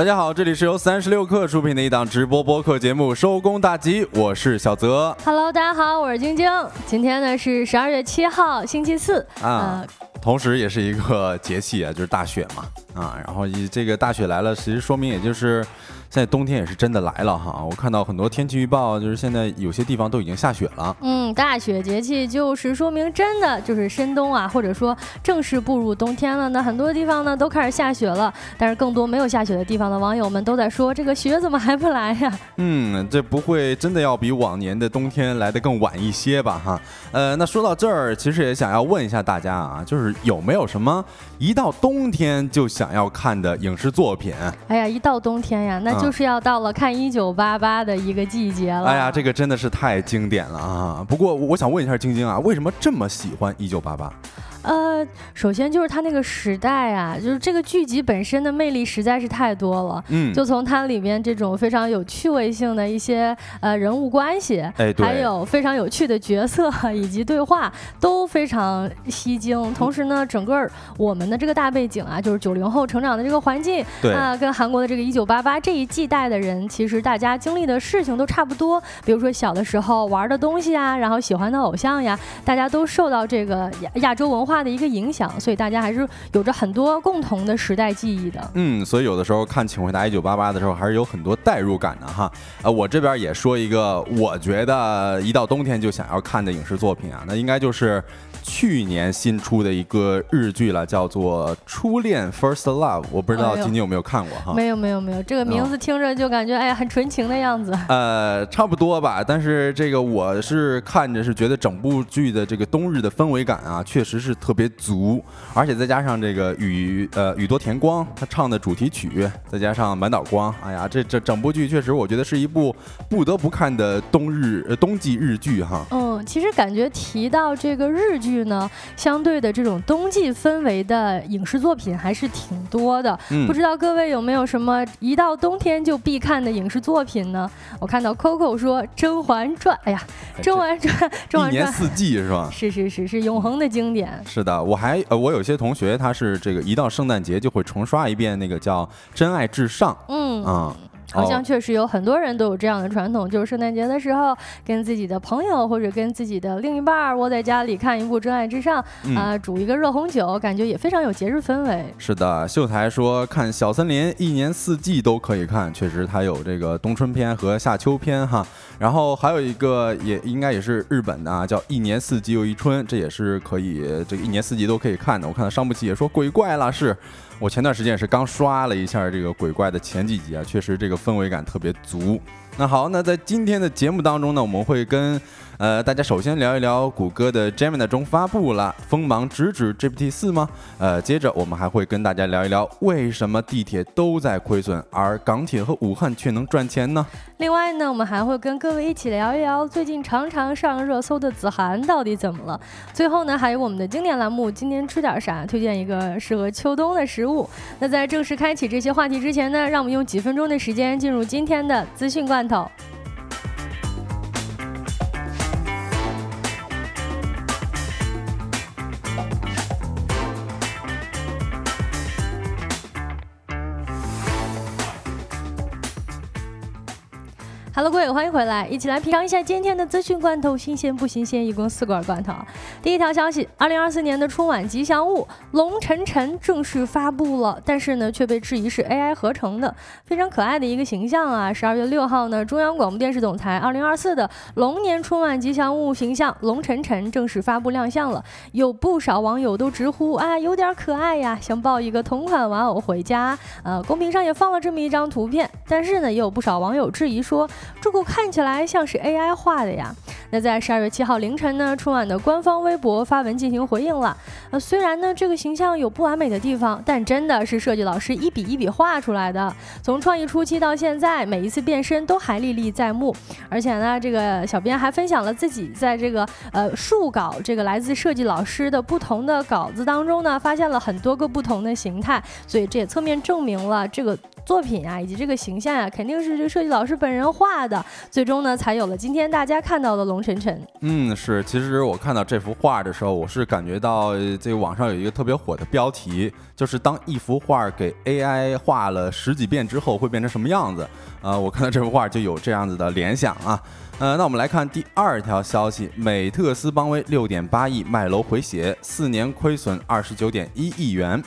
大家好，这里是由三十六克出品的一档直播播客节目《收工大吉》，我是小泽。Hello，大家好，我是晶晶。今天呢是十二月七号，星期四啊，同时也是一个节气啊，就是大雪嘛啊。然后以这个大雪来了，其实说明也就是现在冬天也是真的来了哈。我看到很多天气预报，就是现在有些地方都已经下雪了。嗯，大雪节气就是说明真的就是深冬啊，或者说正式步入冬天了那。很多地方呢都开始下雪了，但是更多没有下雪的地方的网友们都在说，这个雪怎么还不来呀？嗯，这不会真的要比往年的冬天来的更晚一些吧？哈，呃，那说到这儿，其实也想要问一下大家啊，就是有没有什么一到冬天就想要看的影视作品？哎呀，一到冬天呀，那就是要到了看《一九八八》的一个季节了。哎呀，这个真的是太经典了啊！不过我想问一下晶晶啊，为什么这么喜欢《一九八八》？呃，首先就是它那个时代啊，就是这个剧集本身的魅力实在是太多了。嗯，就从它里面这种非常有趣味性的一些呃人物关系，哎，还有非常有趣的角色 以及对话 都非常吸睛。同时呢，整个我们的这个大背景啊，就是九零后成长的这个环境，对啊，跟韩国的这个一九八八这一季代的人，其实大家经历的事情都差不多。比如说小的时候玩的东西啊，然后喜欢的偶像呀，大家都受到这个亚亚洲文化。化的一个影响，所以大家还是有着很多共同的时代记忆的。嗯，所以有的时候看《请回答一九八八》的时候，还是有很多代入感的哈。呃，我这边也说一个，我觉得一到冬天就想要看的影视作品啊，那应该就是去年新出的一个日剧了，叫做《初恋 First Love》。我不知道今天有没有看过哈？没有，没有，没有。这个名字听着就感觉哎呀，很纯情的样子。呃，差不多吧。但是这个我是看着是觉得整部剧的这个冬日的氛围感啊，确实是。特别足，而且再加上这个宇呃宇多田光他唱的主题曲，再加上满岛光，哎呀，这这整部剧确实我觉得是一部不得不看的冬日呃冬季日剧哈。嗯，其实感觉提到这个日剧呢，相对的这种冬季氛围的影视作品还是挺多的。嗯、不知道各位有没有什么一到冬天就必看的影视作品呢？我看到 Coco 说《甄嬛传》，哎呀，《甄嬛传》《甄嬛传》一年四季是吧？是是是是永恒的经典。是的，我还呃，我有些同学他是这个一到圣诞节就会重刷一遍那个叫《真爱至上》。嗯啊。好像确实有很多人都有这样的传统，就是圣诞节的时候跟自己的朋友或者跟自己的另一半窝在家里看一部《真爱至上》嗯、啊，煮一个热红酒，感觉也非常有节日氛围。是的，秀才说看《小森林》一年四季都可以看，确实它有这个冬春篇和夏秋篇哈。然后还有一个也应该也是日本的啊，叫《一年四季又一春》，这也是可以这个一年四季都可以看的。我看到上部戏也说鬼怪了，是我前段时间也是刚刷了一下这个鬼怪的前几集啊，确实这个氛围感特别足。那好，那在今天的节目当中呢，我们会跟呃大家首先聊一聊谷歌的 Gemini 中发布了锋芒直指 GPT 四吗？呃，接着我们还会跟大家聊一聊为什么地铁都在亏损，而港铁和武汉却能赚钱呢？另外呢，我们还会跟各位一起聊一聊最近常常上热搜的子涵到底怎么了。最后呢，还有我们的经典栏目“今天吃点啥”，推荐一个适合秋冬的食物。那在正式开启这些话题之前呢，让我们用几分钟的时间进入今天的资讯罐头。Hello，各位，欢迎回来，一起来品尝一下今天的资讯罐头，新鲜不新鲜？一共四罐罐头。第一条消息，二零二四年的春晚吉祥物龙晨晨正式发布了，但是呢，却被质疑是 AI 合成的，非常可爱的一个形象啊。十二月六号呢，中央广播电视总台二零二四的龙年春晚吉祥物形象龙晨晨正式发布亮相了，有不少网友都直呼啊，有点可爱呀，想抱一个同款玩偶回家。呃，公屏上也放了这么一张图片，但是呢，也有不少网友质疑说。这个看起来像是 AI 画的呀。那在十二月七号凌晨呢，春晚的官方微博发文进行回应了。呃，虽然呢这个形象有不完美的地方，但真的是设计老师一笔一笔画出来的。从创意初期到现在，每一次变身都还历历在目。而且呢，这个小编还分享了自己在这个呃数稿这个来自设计老师的不同的稿子当中呢，发现了很多个不同的形态。所以这也侧面证明了这个作品啊，以及这个形象呀，肯定是这个设计老师本人画的，最终呢，才有了今天大家看到的龙晨晨。嗯，是，其实我看到这幅画的时候，我是感觉到这个网上有一个特别火的标题，就是当一幅画给 AI 画了十几遍之后，会变成什么样子？啊，我看到这幅画就有这样子的联想啊。呃，那我们来看第二条消息，美特斯邦威六点八亿卖楼回血，四年亏损二十九点一亿元。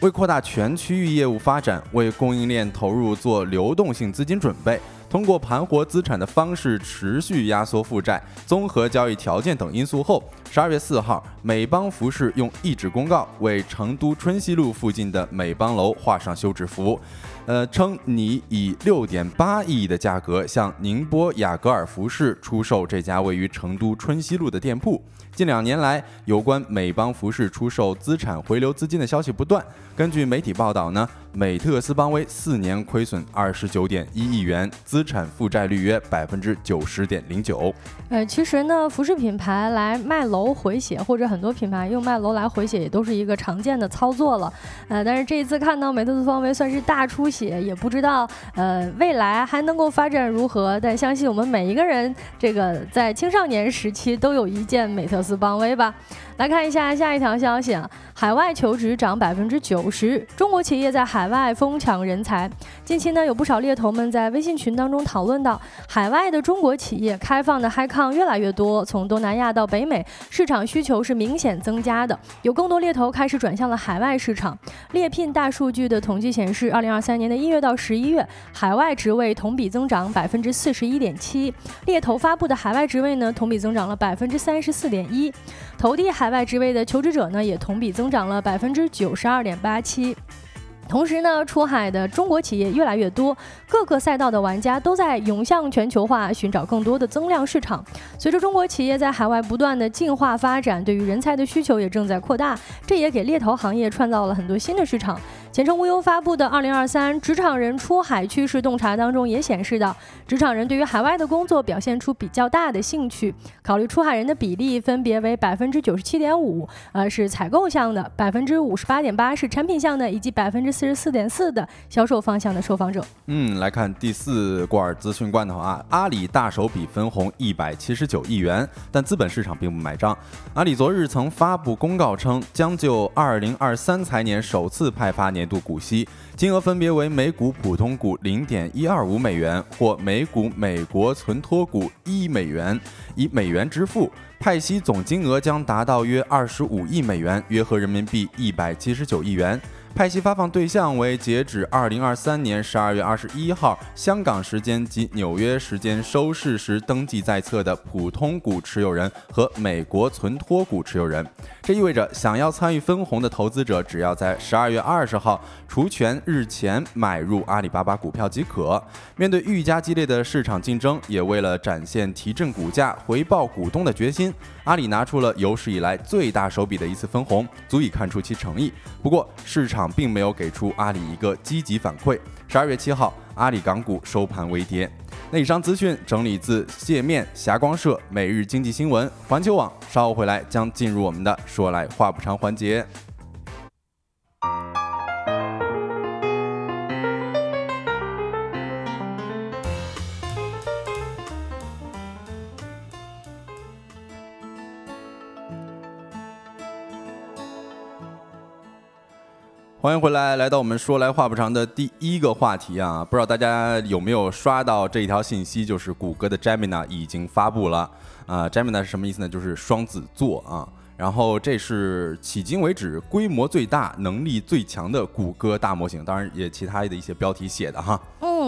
为扩大全区域业务发展，为供应链投入做流动性资金准备，通过盘活资产的方式持续压缩负债、综合交易条件等因素后，十二月四号，美邦服饰用一纸公告为成都春熙路附近的美邦楼画上休止符。呃，称拟以六点八亿的价格向宁波雅戈尔服饰出售这家位于成都春熙路的店铺。近两年来，有关美邦服饰出售资产回流资金的消息不断。根据媒体报道呢，美特斯邦威四年亏损二十九点一亿元，资产负债率约百分之九十点零九。呃，其实呢，服饰品牌来卖楼回血，或者很多品牌用卖楼来回血，也都是一个常见的操作了。呃，但是这一次看到美特斯邦威算是大出也不知道呃未来还能够发展如何。但相信我们每一个人，这个在青少年时期都有一件美特斯邦威吧。来看一下下一条消息啊，海外求职涨百分之九十，中国企业在海外疯抢人才。近期呢，有不少猎头们在微信群当中讨论到，海外的中国企业开放的 h i c o n 越来越多，从东南亚到北美，市场需求是明显增加的，有更多猎头开始转向了海外市场。猎聘大数据的统计显示，二零二三年的一月到十一月，海外职位同比增长百分之四十一点七，猎头发布的海外职位呢，同比增长了百分之三十四点一，投递海。海外职位的求职者呢，也同比增长了百分之九十二点八七。同时呢，出海的中国企业越来越多，各个赛道的玩家都在涌向全球化，寻找更多的增量市场。随着中国企业在海外不断的进化发展，对于人才的需求也正在扩大，这也给猎头行业创造了很多新的市场。前程无忧发布的《二零二三职场人出海趋势洞察》当中也显示到，职场人对于海外的工作表现出比较大的兴趣，考虑出海人的比例分别为百分之九十七点五，呃是采购项的，百分之五十八点八是产品项的，以及百分之四十四点四的销售方向的受访者。嗯，来看第四罐资讯罐头啊，阿里大手笔分红一百七十九亿元，但资本市场并不买账。阿里昨日曾发布公告称，将就二零二三财年首次派发年度股息，金额分别为每股普通股零点一二五美元或每股美国存托股一美元，以美元支付。派息总金额将达到约二十五亿美元，约合人民币一百七十九亿元。派息发放对象为截止二零二三年十二月二十一号香港时间及纽约时间收市时登记在册的普通股持有人和美国存托股持有人。这意味着，想要参与分红的投资者，只要在十二月二十号除权日前买入阿里巴巴股票即可。面对愈加激烈的市场竞争，也为了展现提振股价、回报股东的决心，阿里拿出了有史以来最大手笔的一次分红，足以看出其诚意。不过，市场。并没有给出阿里一个积极反馈。十二月七号，阿里港股收盘微跌。那以上资讯整理自界面、霞光社、每日经济新闻、环球网。稍后回来将进入我们的说来话不长环节。欢迎回来，来到我们说来话不长的第一个话题啊！不知道大家有没有刷到这一条信息，就是谷歌的 Gemini 已经发布了啊！Gemini 是什么意思呢？就是双子座啊！然后这是迄今为止规模最大、能力最强的谷歌大模型，当然也其他的一些标题写的哈。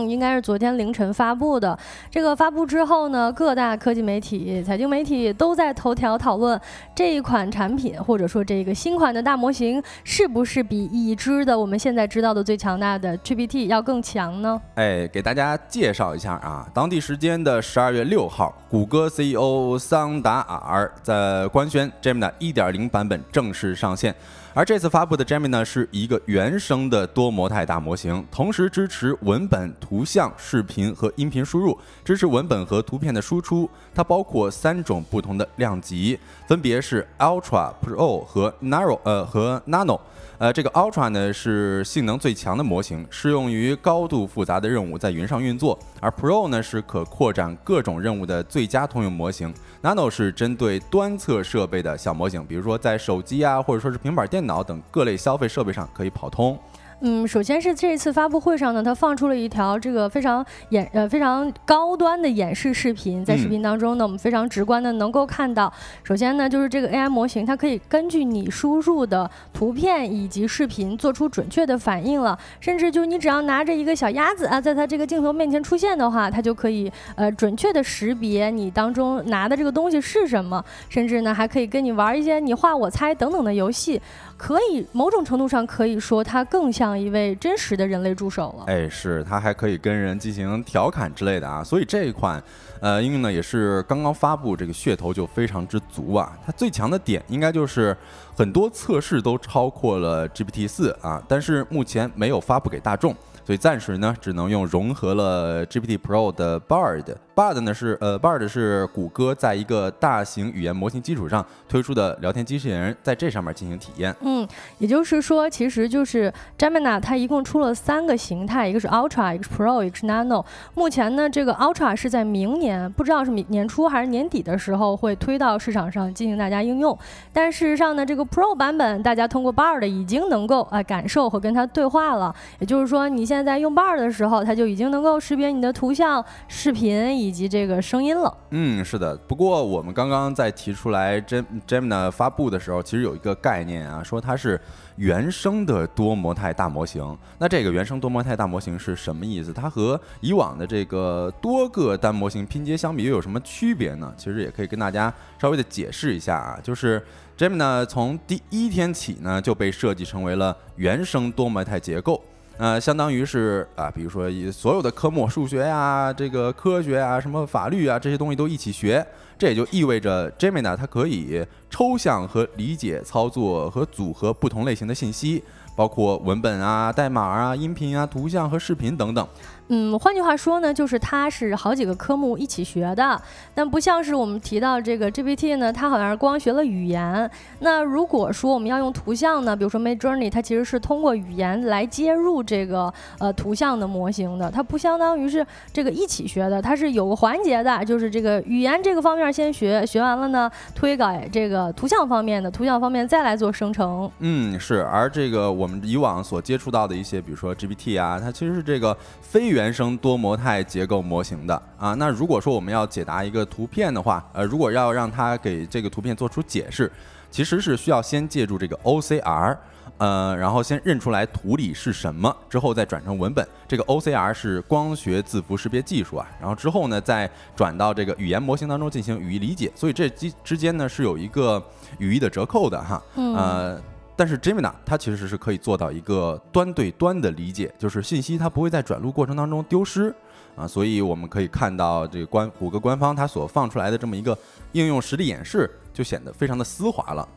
应该是昨天凌晨发布的。这个发布之后呢，各大科技媒体、财经媒体都在头条讨论这一款产品，或者说这个新款的大模型是不是比已知的我们现在知道的最强大的 GPT 要更强呢？哎，给大家介绍一下啊，当地时间的十二月六号，谷歌 CEO 桑达尔在官宣 Gemini。一点零版本正式上线，而这次发布的 Gemini 呢，是一个原生的多模态大模型，同时支持文本、图图像、视频和音频输入，支持文本和图片的输出。它包括三种不同的量级，分别是 Ultra、Pro 和 Narrow，呃和 Nano。呃，这个 Ultra 呢是性能最强的模型，适用于高度复杂的任务在云上运作；而 Pro 呢是可扩展各种任务的最佳通用模型。Nano 是针对端侧设备的小模型，比如说在手机啊，或者说是平板电脑等各类消费设备上可以跑通。嗯，首先是这次发布会上呢，它放出了一条这个非常演呃非常高端的演示视频，在视频当中呢，我们非常直观的能够看到，首先呢 就是这个 AI 模型，它可以根据你输入的图片以及视频做出准确的反应了，甚至就你只要拿着一个小鸭子啊，在它这个镜头面前出现的话，它就可以呃准确的识别你当中拿的这个东西是什么，甚至呢还可以跟你玩一些你画我猜等等的游戏。可以某种程度上可以说，它更像一位真实的人类助手了。哎，是，它还可以跟人进行调侃之类的啊。所以这一款，呃，应用呢也是刚刚发布，这个噱头就非常之足啊。它最强的点应该就是很多测试都超过了 GPT 四啊，但是目前没有发布给大众，所以暂时呢只能用融合了 GPT Pro 的 Bard。Bard 呢是呃，Bard 是谷歌在一个大型语言模型基础上推出的聊天机器人，在这上面进行体验。嗯，也就是说，其实就是 Gemini 它一共出了三个形态，一个是 Ultra，一个是 Pro，一个是 Nano。目前呢，这个 Ultra 是在明年，不知道是明年初还是年底的时候会推到市场上进行大家应用。但事实上呢，这个 Pro 版本大家通过 Bard 已经能够啊感受和跟它对话了。也就是说，你现现在用 bar 的时候，它就已经能够识别你的图像、视频以。及这个声音了，嗯，是的。不过我们刚刚在提出来 Gem Gemini 发布的时候，其实有一个概念啊，说它是原生的多模态大模型。那这个原生多模态大模型是什么意思？它和以往的这个多个单模型拼接相比又有什么区别呢？其实也可以跟大家稍微的解释一下啊，就是 Gemini 从第一天起呢就被设计成为了原生多模态结构。呃，相当于是啊，比如说以所有的科目，数学呀、这个科学啊、什么法律啊这些东西都一起学，这也就意味着 Gemini 它可以抽象和理解、操作和组合不同类型的信息，包括文本啊、代码啊、音频啊、图像和视频等等。嗯，换句话说呢，就是它是好几个科目一起学的，但不像是我们提到这个 GPT 呢，它好像是光学了语言。那如果说我们要用图像呢，比如说 Mid Journey，它其实是通过语言来接入这个呃图像的模型的，它不相当于是这个一起学的，它是有个环节的，就是这个语言这个方面先学，学完了呢推给这个图像方面的，图像方面再来做生成。嗯，是。而这个我们以往所接触到的一些，比如说 GPT 啊，它其实是这个非语原生多模态结构模型的啊，那如果说我们要解答一个图片的话，呃，如果要让它给这个图片做出解释，其实是需要先借助这个 OCR，呃，然后先认出来图里是什么，之后再转成文本。这个 OCR 是光学字符识别技术啊，然后之后呢，再转到这个语言模型当中进行语义理解。所以这之之间呢是有一个语义的折扣的哈，呃。但是 Gemini 它其实是可以做到一个端对端的理解，就是信息它不会在转录过程当中丢失啊，所以我们可以看到这个官谷歌官方它所放出来的这么一个应用实例演示，就显得非常的丝滑了。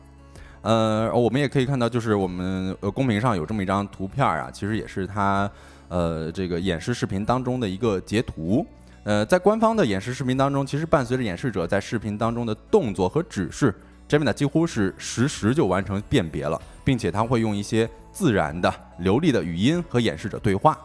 呃，我们也可以看到，就是我们呃公屏上有这么一张图片啊，其实也是它呃这个演示视频当中的一个截图。呃，在官方的演示视频当中，其实伴随着演示者在视频当中的动作和指示。Gemini 几乎是实时就完成辨别了，并且它会用一些自然的、流利的语音和演示者对话。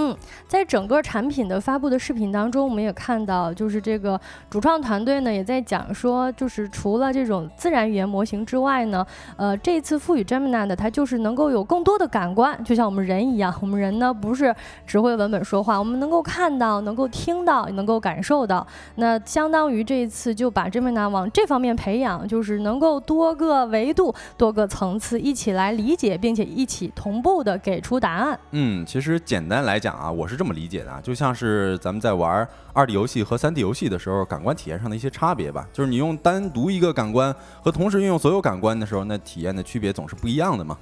嗯，在整个产品的发布的视频当中，我们也看到，就是这个主创团队呢也在讲说，就是除了这种自然语言模型之外呢，呃，这次赋予 Gemini 的它就是能够有更多的感官，就像我们人一样，我们人呢不是只会文本说话，我们能够看到、能够听到、能够感受到。那相当于这一次就把 Gemini 往这方面培养，就是能够多个维度、多个层次一起来理解，并且一起同步的给出答案。嗯，其实简单来讲。讲啊，我是这么理解的，就像是咱们在玩二 D 游戏和三 D 游戏的时候，感官体验上的一些差别吧。就是你用单独一个感官和同时运用所有感官的时候，那体验的区别总是不一样的嘛。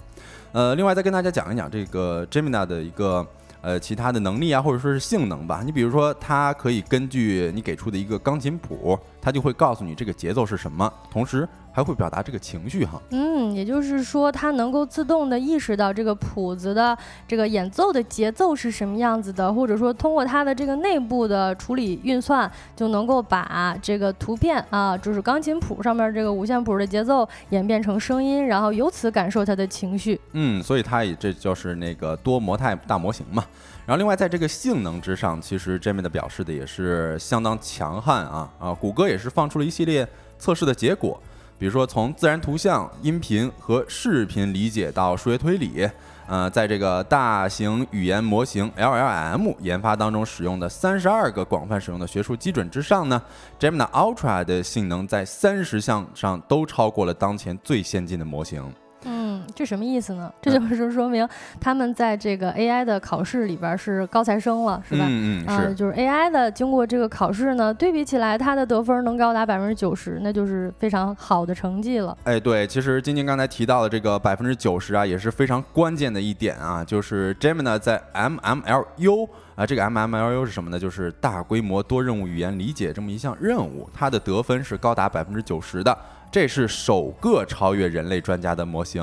呃，另外再跟大家讲一讲这个 Gemini 的一个呃其他的能力啊，或者说是性能吧。你比如说，它可以根据你给出的一个钢琴谱。它就会告诉你这个节奏是什么，同时还会表达这个情绪哈。嗯，也就是说，它能够自动的意识到这个谱子的这个演奏的节奏是什么样子的，或者说通过它的这个内部的处理运算，就能够把这个图片啊，就是钢琴谱上面这个五线谱的节奏演变成声音，然后由此感受它的情绪。嗯，所以它也这就是那个多模态大模型嘛。然后另外在这个性能之上，其实 Jamie 的表示的也是相当强悍啊啊！谷歌也是放出了一系列测试的结果，比如说从自然图像、音频和视频理解到数学推理，呃，在这个大型语言模型 LLM 研发当中使用的三十二个广泛使用的学术基准之上呢，Gemini Ultra 的性能在三十项上都超过了当前最先进的模型。嗯，这什么意思呢？这就是说明他们在这个 AI 的考试里边是高材生了，是吧？嗯嗯，是。就是 AI 的经过这个考试呢，对比起来，它的得分能高达百分之九十，那就是非常好的成绩了。哎，对，其实晶晶刚才提到的这个百分之九十啊，也是非常关键的一点啊，就是 Gemini 在 MMLU 啊，这个 MMLU 是什么呢？就是大规模多任务语言理解这么一项任务，它的得分是高达百分之九十的。这是首个超越人类专家的模型，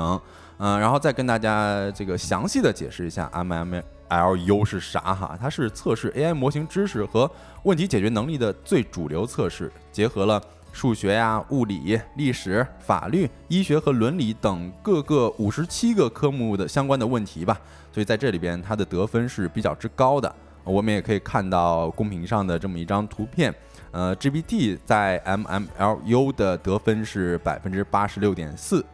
嗯，然后再跟大家这个详细的解释一下 MMLU 是啥哈？它是测试 AI 模型知识和问题解决能力的最主流测试，结合了数学呀、物理、历史、法律、医学和伦理等各个五十七个科目的相关的问题吧。所以在这里边，它的得分是比较之高的。我们也可以看到公屏上的这么一张图片。呃，GPT 在 MMLU 的得分是百分之八十六点四。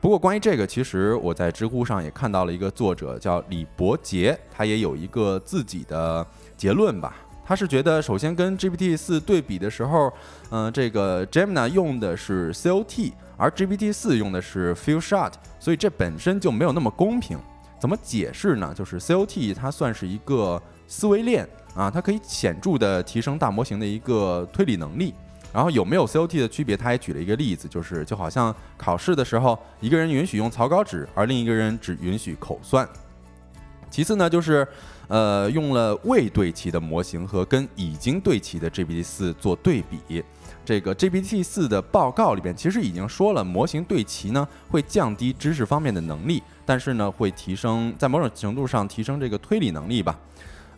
不过，关于这个，其实我在知乎上也看到了一个作者叫李伯杰，他也有一个自己的结论吧。他是觉得，首先跟 GPT 四对比的时候，嗯，这个 Gemini 用的是 COT，而 GPT 四用的是 Few-Shot，所以这本身就没有那么公平。怎么解释呢？就是 COT 它算是一个思维链。啊，它可以显著的提升大模型的一个推理能力。然后有没有 COT 的区别？他还举了一个例子，就是就好像考试的时候，一个人允许用草稿纸，而另一个人只允许口算。其次呢，就是呃用了未对齐的模型和跟已经对齐的 GPT 四做对比。这个 GPT 四的报告里边其实已经说了，模型对齐呢会降低知识方面的能力，但是呢会提升在某种程度上提升这个推理能力吧。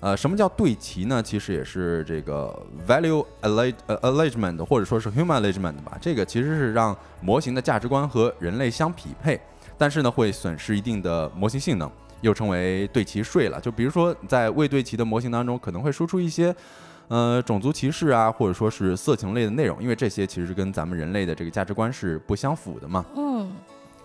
呃，什么叫对齐呢？其实也是这个 value alignment，或者说是 human alignment 吧。这个其实是让模型的价值观和人类相匹配，但是呢，会损失一定的模型性能，又称为对齐税了。就比如说，在未对齐的模型当中，可能会输出一些呃种族歧视啊，或者说是色情类的内容，因为这些其实跟咱们人类的这个价值观是不相符的嘛。嗯。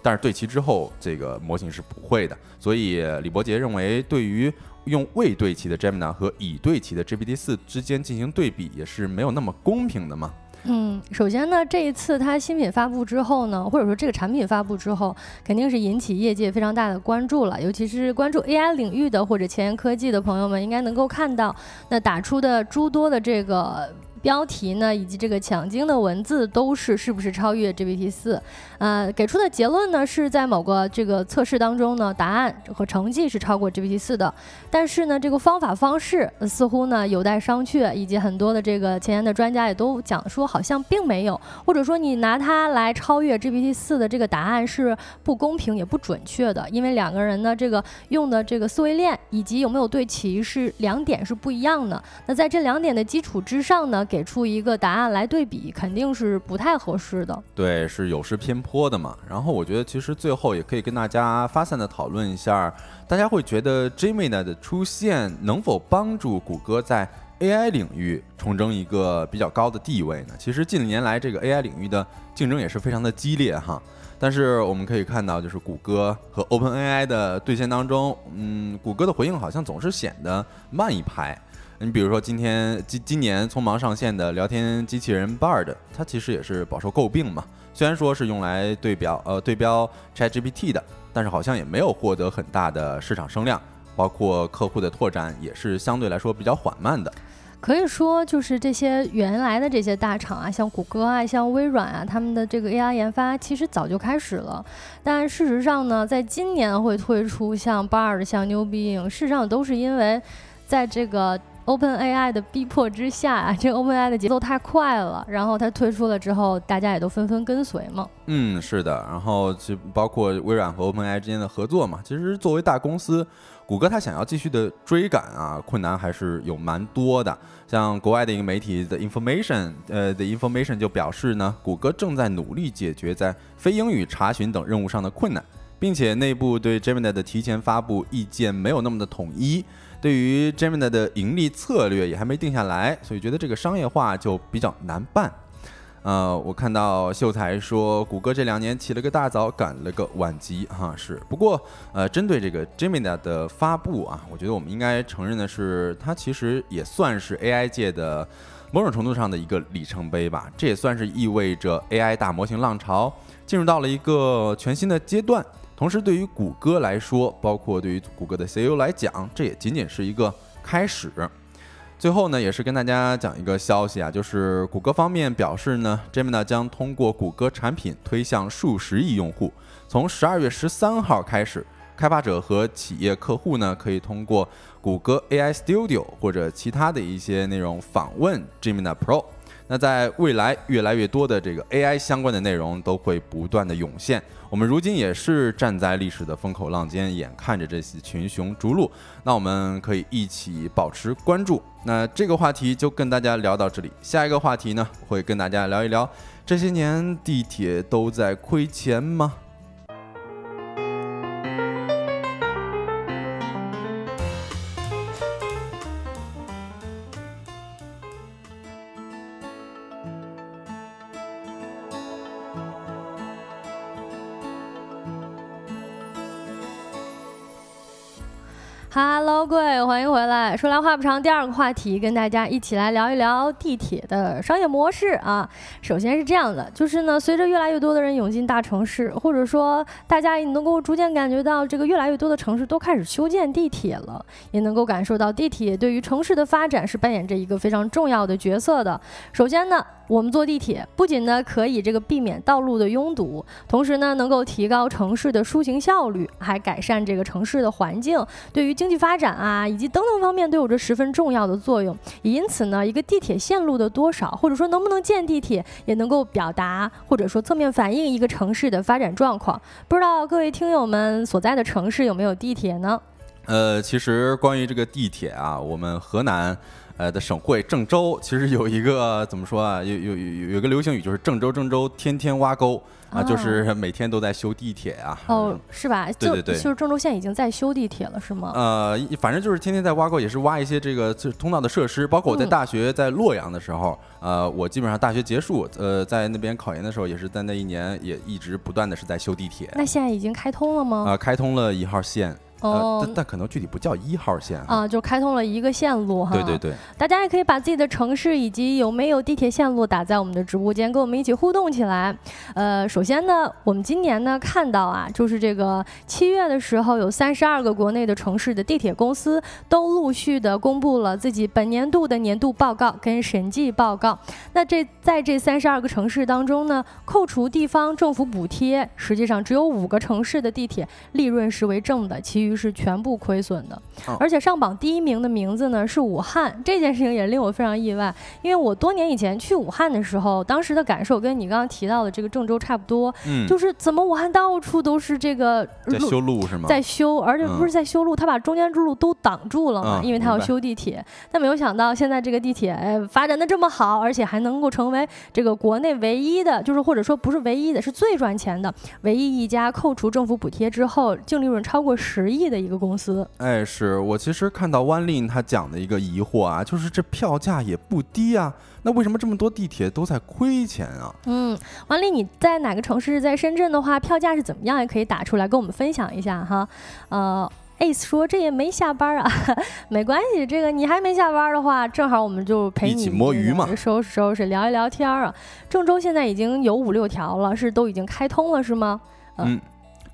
但是对齐之后，这个模型是不会的。所以李伯杰认为，对于用未对齐的 Gemini 和已对齐的 GPT 四之间进行对比，也是没有那么公平的嘛。嗯，首先呢，这一次它新品发布之后呢，或者说这个产品发布之后，肯定是引起业界非常大的关注了。尤其是关注 AI 领域的或者前沿科技的朋友们，应该能够看到那打出的诸多的这个。标题呢，以及这个抢镜的文字都是是不是超越 GPT 四？呃，给出的结论呢是在某个这个测试当中呢，答案和成绩是超过 GPT 四的。但是呢，这个方法方式似乎呢有待商榷，以及很多的这个前沿的专家也都讲说，好像并没有，或者说你拿它来超越 GPT 四的这个答案是不公平也不准确的，因为两个人呢这个用的这个思维链以及有没有对齐是两点是不一样的。那在这两点的基础之上呢？给出一个答案来对比，肯定是不太合适的。对，是有失偏颇的嘛。然后我觉得，其实最后也可以跟大家发散的讨论一下，大家会觉得 Gemini 的出现能否帮助谷歌在 AI 领域重争一个比较高的地位呢？其实近年来这个 AI 领域的竞争也是非常的激烈哈。但是我们可以看到，就是谷歌和 OpenAI 的对线当中，嗯，谷歌的回应好像总是显得慢一拍。你比如说，今天今今年匆忙上线的聊天机器人 Bard，它其实也是饱受诟病嘛。虽然说是用来对标呃对标 ChatGPT 的，但是好像也没有获得很大的市场声量，包括客户的拓展也是相对来说比较缓慢的。可以说，就是这些原来的这些大厂啊，像谷歌啊，像微软啊，他们的这个 AI 研发其实早就开始了。但事实上呢，在今年会推出像 Bard、像 New Bing，事实上都是因为在这个 OpenAI 的逼迫之下啊，这 OpenAI 的节奏太快了，然后它推出了之后，大家也都纷纷跟随嘛。嗯，是的，然后就包括微软和 OpenAI 之间的合作嘛。其实作为大公司，谷歌它想要继续的追赶啊，困难还是有蛮多的。像国外的一个媒体 The Information，呃，The Information 就表示呢，谷歌正在努力解决在非英语查询等任务上的困难，并且内部对 Gemini 的提前发布意见没有那么的统一。对于 Gemini 的盈利策略也还没定下来，所以觉得这个商业化就比较难办。呃，我看到秀才说，谷歌这两年起了个大早，赶了个晚集，哈，是。不过，呃，针对这个 Gemini 的发布啊，我觉得我们应该承认的是，它其实也算是 AI 界的某种程度上的一个里程碑吧。这也算是意味着 AI 大模型浪潮进入到了一个全新的阶段。同时，对于谷歌来说，包括对于谷歌的 CEO 来讲，这也仅仅是一个开始。最后呢，也是跟大家讲一个消息啊，就是谷歌方面表示呢，Gemini 将通过谷歌产品推向数十亿用户。从十二月十三号开始，开发者和企业客户呢，可以通过谷歌 AI Studio 或者其他的一些内容访问 Gemini Pro。那在未来，越来越多的这个 AI 相关的内容都会不断的涌现。我们如今也是站在历史的风口浪尖，眼看着这些群雄逐鹿。那我们可以一起保持关注。那这个话题就跟大家聊到这里。下一个话题呢，会跟大家聊一聊这些年地铁都在亏钱吗？Hello，各位，欢迎回来。说来话不长，第二个话题跟大家一起来聊一聊地铁的商业模式啊。首先是这样的，就是呢，随着越来越多的人涌进大城市，或者说大家也能够逐渐感觉到，这个越来越多的城市都开始修建地铁了，也能够感受到地铁对于城市的发展是扮演着一个非常重要的角色的。首先呢。我们坐地铁不仅呢可以这个避免道路的拥堵，同时呢能够提高城市的出行效率，还改善这个城市的环境，对于经经济发展啊以及等等方面都有着十分重要的作用。也因此呢，一个地铁线路的多少，或者说能不能建地铁，也能够表达或者说侧面反映一个城市的发展状况。不知道各位听友们所在的城市有没有地铁呢？呃，其实关于这个地铁啊，我们河南。呃的省会郑州，其实有一个怎么说啊？有有有有一个流行语，就是郑州郑州天天挖沟啊，就是每天都在修地铁啊。哦，是吧？对对对，就是郑州现在已经在修地铁了，是吗？呃，反正就是天天在挖沟，也是挖一些这个就是通道的设施。包括我在大学在洛阳的时候，呃，我基本上大学结束，呃，在那边考研的时候，也是在那一年也一直不断的是在修地铁。那现在已经开通了吗？啊，开通了一号线。哦，但但可能具体不叫一号线啊，就开通了一个线路哈。对对对，大家也可以把自己的城市以及有没有地铁线路打在我们的直播间，跟我们一起互动起来。呃，首先呢，我们今年呢看到啊，就是这个七月的时候，有三十二个国内的城市的地铁公司都陆续的公布了自己本年度的年度报告跟审计报告。那这在这三十二个城市当中呢，扣除地方政府补贴，实际上只有五个城市的地铁利润是为正的，其余。是全部亏损的，而且上榜第一名的名字呢是武汉，这件事情也令我非常意外，因为我多年以前去武汉的时候，当时的感受跟你刚刚提到的这个郑州差不多，嗯，就是怎么武汉到处都是这个在修路是吗？在修，而且不是在修路，他把中间之路都挡住了嘛，因为他要修地铁。但没有想到现在这个地铁哎发展的这么好，而且还能够成为这个国内唯一的，就是或者说不是唯一的，是最赚钱的唯一一家扣除政府补贴之后净利润超过十亿。亿的一个公司，哎，是我其实看到万令他讲的一个疑惑啊，就是这票价也不低啊，那为什么这么多地铁都在亏钱啊？嗯，万丽，你在哪个城市？在深圳的话，票价是怎么样？也可以打出来跟我们分享一下哈。呃，Ace 说这也没下班啊，没关系，这个你还没下班的话，正好我们就陪你一起摸鱼嘛，收拾收拾，聊一聊天啊。郑州现在已经有五六条了，是都已经开通了是吗？嗯。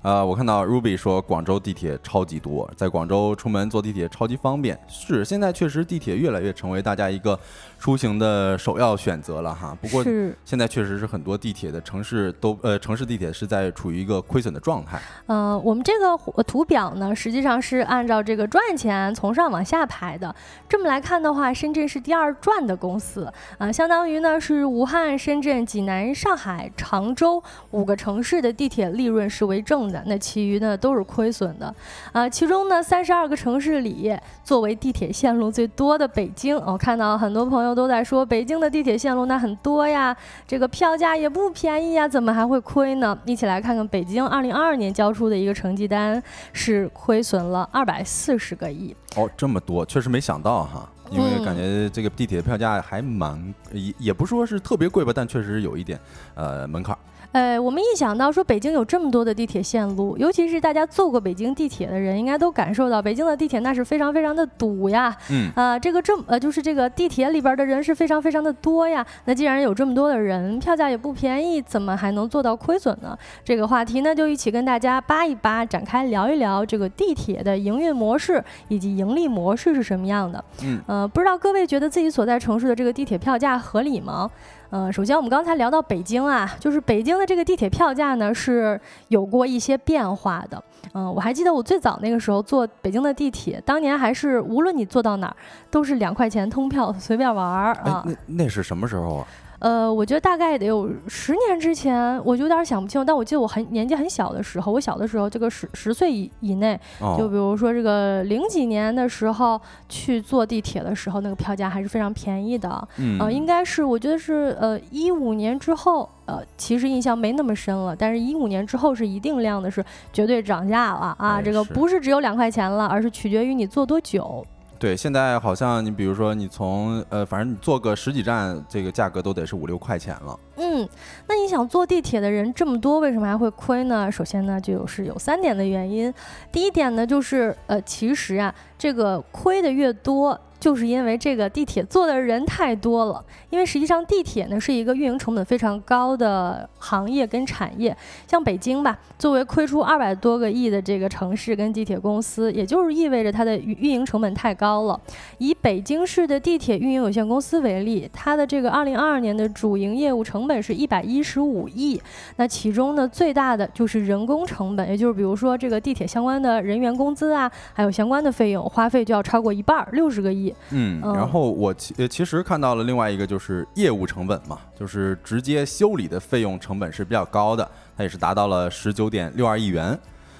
呃，我看到 Ruby 说广州地铁超级多，在广州出门坐地铁超级方便。是，现在确实地铁越来越成为大家一个出行的首要选择了哈。不过现在确实是很多地铁的城市都呃城市地铁是在处于一个亏损的状态。呃，我们这个图表呢，实际上是按照这个赚钱从上往下排的。这么来看的话，深圳是第二赚的公司啊，相当于呢是武汉、深圳、济南、上海、常州五个城市的地铁利润是为正的。那其余呢都是亏损的，啊，其中呢三十二个城市里，作为地铁线路最多的北京，我看到很多朋友都在说北京的地铁线路那很多呀，这个票价也不便宜呀，怎么还会亏呢？一起来看看北京二零二二年交出的一个成绩单，是亏损了二百四十个亿。哦，这么多，确实没想到哈，因为感觉这个地铁票价还蛮也也不说是特别贵吧，但确实有一点呃门槛。呃，我们一想到说北京有这么多的地铁线路，尤其是大家坐过北京地铁的人，应该都感受到北京的地铁那是非常非常的堵呀。嗯啊，这个这么呃就是这个地铁里边的人是非常非常的多呀。那既然有这么多的人，票价也不便宜，怎么还能做到亏损呢？这个话题呢，就一起跟大家扒一扒，展开聊一聊这个地铁的营运模式以及盈利模式是什么样的。嗯呃，不知道各位觉得自己所在城市的这个地铁票价合理吗？呃，首先我们刚才聊到北京啊，就是北京的这个地铁票价呢是有过一些变化的。嗯，我还记得我最早那个时候坐北京的地铁，当年还是无论你坐到哪儿都是两块钱通票随便玩儿啊。那那是什么时候啊？呃，我觉得大概得有十年之前，我就有点想不清，但我记得我很年纪很小的时候，我小的时候这个十十岁以以内，就比如说这个零几年的时候去坐地铁的时候，那个票价还是非常便宜的。嗯，呃，应该是我觉得是呃一五年之后，呃，其实印象没那么深了，但是一五年之后是一定量的是绝对涨价了啊，这个不是只有两块钱了，而是取决于你坐多久。对，现在好像你比如说你从呃，反正你坐个十几站，这个价格都得是五六块钱了。嗯，那你想坐地铁的人这么多，为什么还会亏呢？首先呢，就是有三点的原因。第一点呢，就是呃，其实啊，这个亏的越多。就是因为这个地铁坐的人太多了，因为实际上地铁呢是一个运营成本非常高的行业跟产业。像北京吧，作为亏出二百多个亿的这个城市跟地铁公司，也就是意味着它的运营成本太高了。以北京市的地铁运营有限公司为例，它的这个二零二二年的主营业务成本是一百一十五亿，那其中呢最大的就是人工成本，也就是比如说这个地铁相关的人员工资啊，还有相关的费用花费就要超过一半，六十个亿。嗯，然后我其其实看到了另外一个就是业务成本嘛，就是直接修理的费用成本是比较高的，它也是达到了十九点六二亿元。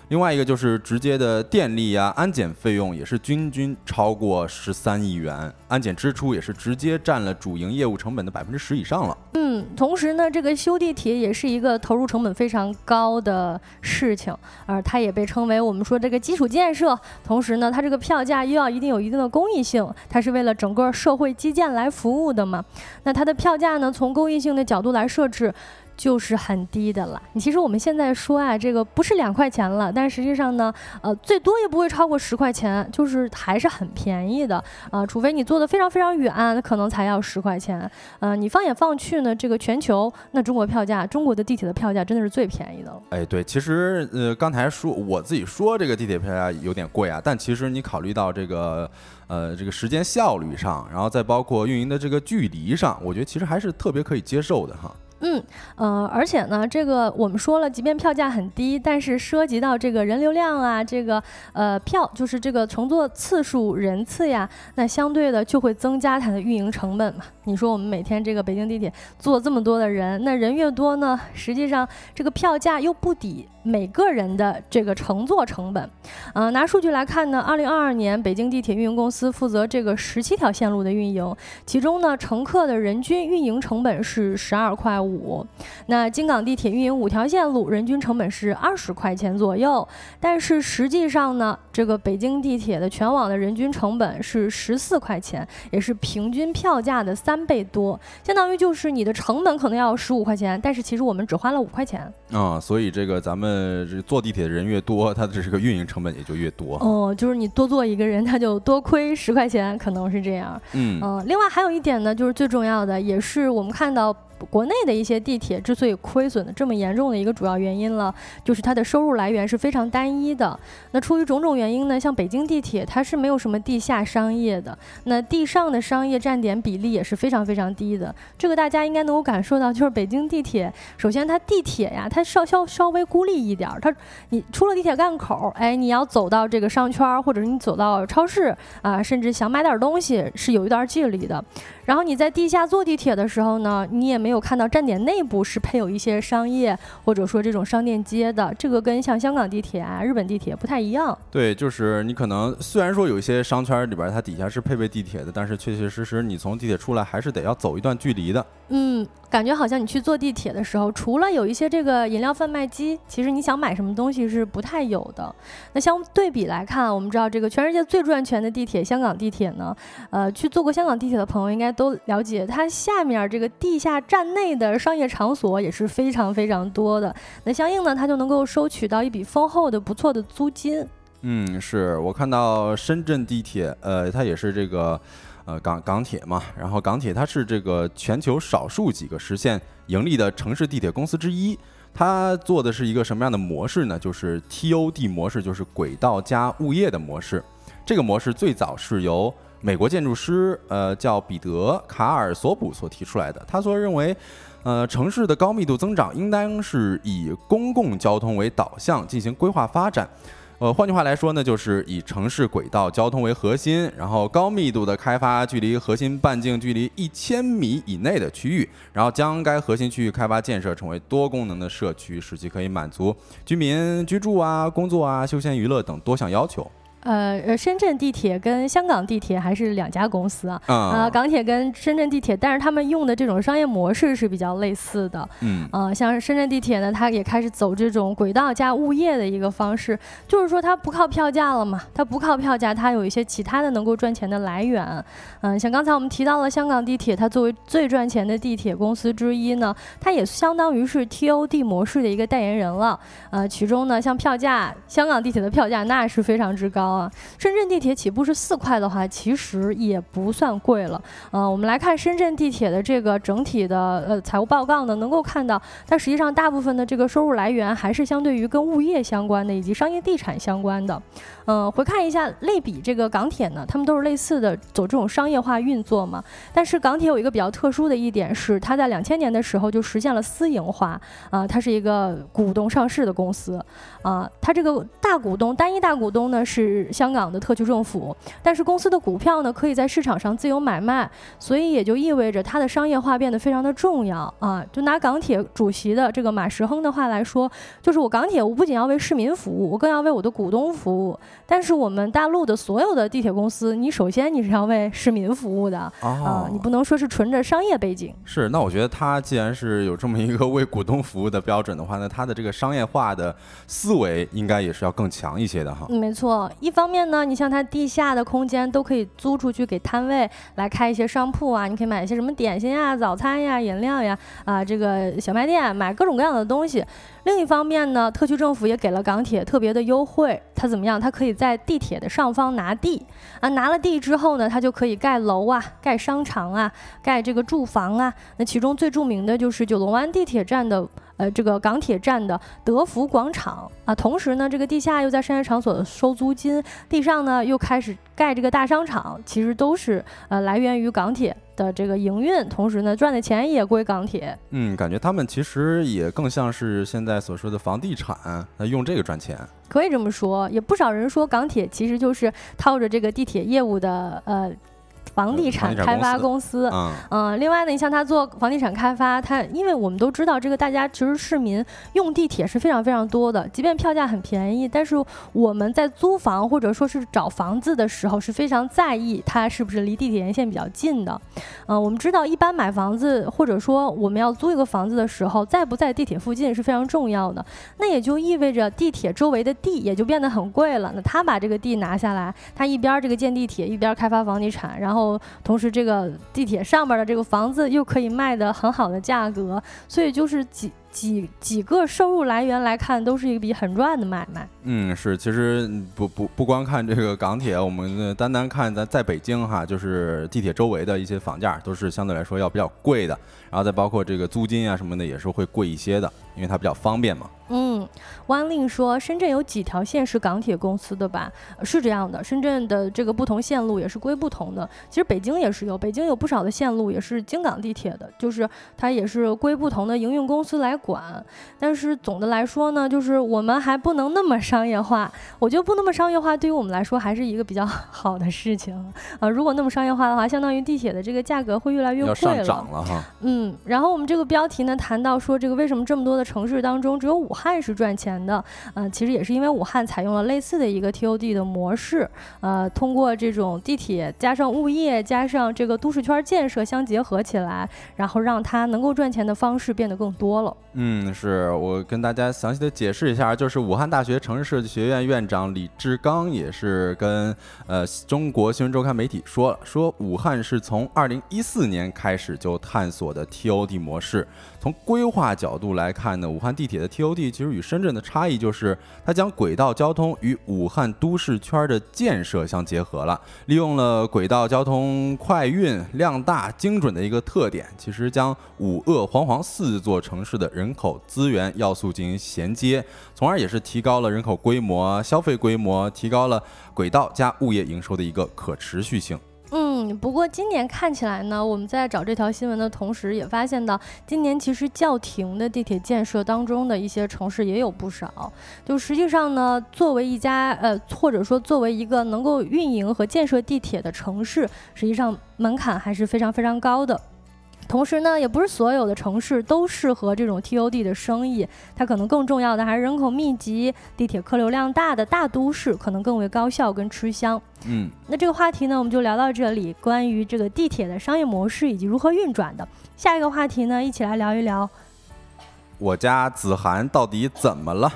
另外一个就是直接的电力呀、安检费用也是均均超过十三亿元，安检支出也是直接占了主营业务成本的百分之十以上了。嗯，同时呢，这个修地铁也是一个投入成本非常高的事情，而它也被称为我们说这个基础建设。同时呢，它这个票价又要一定有一定的公益性，它是为了整个社会基建来服务的嘛。那它的票价呢，从公益性的角度来设置。就是很低的了。你其实我们现在说啊，这个不是两块钱了，但实际上呢，呃，最多也不会超过十块钱，就是还是很便宜的啊。除非你坐的非常非常远，可能才要十块钱。呃，你放眼望去呢，这个全球，那中国票价，中国的地铁的票价真的是最便宜的了。哎，对，其实呃，刚才说我自己说这个地铁票价有点贵啊，但其实你考虑到这个呃这个时间效率上，然后再包括运营的这个距离上，我觉得其实还是特别可以接受的哈。嗯，呃，而且呢，这个我们说了，即便票价很低，但是涉及到这个人流量啊，这个呃票就是这个乘坐次数人次呀，那相对的就会增加它的运营成本嘛。你说我们每天这个北京地铁坐这么多的人，那人越多呢，实际上这个票价又不抵每个人的这个乘坐成本。呃，拿数据来看呢，二零二二年北京地铁运营公司负责这个十七条线路的运营，其中呢，乘客的人均运营成本是十二块。五，那京港地铁运营五条线路，人均成本是二十块钱左右。但是实际上呢，这个北京地铁的全网的人均成本是十四块钱，也是平均票价的三倍多。相当于就是你的成本可能要十五块钱，但是其实我们只花了五块钱啊。所以这个咱们这坐地铁的人越多，它的这个运营成本也就越多。哦，就是你多坐一个人，他就多亏十块钱，可能是这样。嗯嗯。另外还有一点呢，就是最重要的，也是我们看到国内的一些地铁之所以亏损的这么严重的一个主要原因了，就是它的收入来源是非常单一的。那出于种种原因呢，像北京地铁它是没有什么地下商业的，那地上的商业占点比例也是非常非常低的。这个大家应该能够感受到，就是北京地铁，首先它地铁呀，它稍稍稍微孤立一点儿，它你出了地铁站口，哎，你要走到这个商圈，或者是你走到超市啊，甚至想买点东西，是有一段距离的。然后你在地下坐地铁的时候呢，你也没有看到站点内部是配有一些商业或者说这种商店街的，这个跟像香港地铁啊、日本地铁不太一样。对，就是你可能虽然说有一些商圈里边它底下是配备地铁的，但是确确实实你从地铁出来还是得要走一段距离的。嗯，感觉好像你去坐地铁的时候，除了有一些这个饮料贩卖机，其实你想买什么东西是不太有的。那相对比来看，我们知道这个全世界最赚钱的地铁——香港地铁呢，呃，去坐过香港地铁的朋友应该都了解，它下面这个地下站内的商业场所也是非常非常多的。那相应呢，它就能够收取到一笔丰厚的、不错的租金。嗯，是我看到深圳地铁，呃，它也是这个。呃，港港铁嘛，然后港铁它是这个全球少数几个实现盈利的城市地铁公司之一。它做的是一个什么样的模式呢？就是 TOD 模式，就是轨道加物业的模式。这个模式最早是由美国建筑师呃叫彼得卡尔索普所提出来的。他说认为，呃，城市的高密度增长应当是以公共交通为导向进行规划发展。呃，换句话来说呢，就是以城市轨道交通为核心，然后高密度的开发距离核心半径距离一千米以内的区域，然后将该核心区域开发建设成为多功能的社区，使其可以满足居民居住啊、工作啊、休闲娱乐等多项要求。呃呃，深圳地铁跟香港地铁还是两家公司啊。啊，港铁跟深圳地铁，但是他们用的这种商业模式是比较类似的。嗯。啊，像深圳地铁呢，它也开始走这种轨道加物业的一个方式，就是说它不靠票价了嘛，它不靠票价，它有一些其他的能够赚钱的来源。嗯，像刚才我们提到了香港地铁，它作为最赚钱的地铁公司之一呢，它也相当于是 TOD 模式的一个代言人了。呃，其中呢，像票价，香港地铁的票价那是非常之高。啊，深圳地铁起步是四块的话，其实也不算贵了。呃，我们来看深圳地铁的这个整体的呃财务报告呢，能够看到，它实际上大部分的这个收入来源还是相对于跟物业相关的以及商业地产相关的。嗯，回看一下类比这个港铁呢，他们都是类似的走这种商业化运作嘛。但是港铁有一个比较特殊的一点是，它在两千年的时候就实现了私营化啊，它是一个股东上市的公司啊，它这个大股东单一大股东呢是香港的特区政府，但是公司的股票呢可以在市场上自由买卖，所以也就意味着它的商业化变得非常的重要啊。就拿港铁主席的这个马时亨的话来说，就是我港铁我不仅要为市民服务，我更要为我的股东服务。但是我们大陆的所有的地铁公司，你首先你是要为市民服务的啊，你不能说是纯着商业背景。是，那我觉得他既然是有这么一个为股东服务的标准的话，那他的这个商业化的思维应该也是要更强一些的哈。没错，一方面呢，你像它地下的空间都可以租出去给摊位来开一些商铺啊，你可以买一些什么点心呀、早餐呀、饮料呀啊，这个小卖店买各种各样的东西。另一方面呢，特区政府也给了港铁特别的优惠，它怎么样？它可以在地铁的上方拿地啊，拿了地之后呢，它就可以盖楼啊，盖商场啊，盖这个住房啊。那其中最著名的就是九龙湾地铁站的。呃，这个港铁站的德福广场啊，同时呢，这个地下又在商业场所收租金，地上呢又开始盖这个大商场，其实都是呃来源于港铁的这个营运，同时呢赚的钱也归港铁。嗯，感觉他们其实也更像是现在所说的房地产，那用这个赚钱，可以这么说。也不少人说港铁其实就是套着这个地铁业务的呃。房地产开发公司，嗯，另外呢，你像他做房地产开发，他因为我们都知道，这个大家其实市民用地铁是非常非常多的，即便票价很便宜，但是我们在租房或者说是找房子的时候是非常在意它是不是离地铁沿线比较近的。嗯，我们知道一般买房子或者说我们要租一个房子的时候，在不在地铁附近是非常重要的。那也就意味着地铁周围的地也就变得很贵了。那他把这个地拿下来，他一边这个建地铁，一边开发房地产，然后。同时，这个地铁上面的这个房子又可以卖的很好的价格，所以就是几几几个收入来源来看，都是一笔很赚的买卖。嗯，是，其实不不不光看这个港铁，我们单单看咱在北京哈，就是地铁周围的一些房价都是相对来说要比较贵的，然后再包括这个租金啊什么的也是会贵一些的，因为它比较方便嘛。嗯，汪令说，深圳有几条线是港铁公司的吧？是这样的，深圳的这个不同线路也是归不同的。其实北京也是有，北京有不少的线路也是京港地铁的，就是它也是归不同的营运公司来管。但是总的来说呢，就是我们还不能那么商业化。我觉得不那么商业化，对于我们来说还是一个比较 好的事情啊。如果那么商业化的话，相当于地铁的这个价格会越来越贵了。上涨了哈。嗯，然后我们这个标题呢谈到说，这个为什么这么多的城市当中只有。武汉是赚钱的，嗯，其实也是因为武汉采用了类似的一个 TOD 的模式，呃，通过这种地铁加上物业加上这个都市圈建设相结合起来，然后让它能够赚钱的方式变得更多了。嗯，是我跟大家详细的解释一下，就是武汉大学城市设计学院院长李志刚也是跟呃中国新闻周刊媒体说了，说武汉是从二零一四年开始就探索的 TOD 模式。从规划角度来看呢，武汉地铁的 TOD 其实与深圳的差异就是，它将轨道交通与武汉都市圈的建设相结合了，利用了轨道交通快运、量大、精准的一个特点，其实将武鄂黄黄四座城市的人口资源要素进行衔接，从而也是提高了人口规模、消费规模，提高了轨道加物业营收的一个可持续性。不过今年看起来呢，我们在找这条新闻的同时，也发现到今年其实叫停的地铁建设当中的一些城市也有不少。就实际上呢，作为一家呃，或者说作为一个能够运营和建设地铁的城市，实际上门槛还是非常非常高的。同时呢，也不是所有的城市都适合这种 TOD 的生意，它可能更重要的还是人口密集、地铁客流量大的大都市，可能更为高效跟吃香。嗯，那这个话题呢，我们就聊到这里。关于这个地铁的商业模式以及如何运转的，下一个话题呢，一起来聊一聊，我家子涵到底怎么了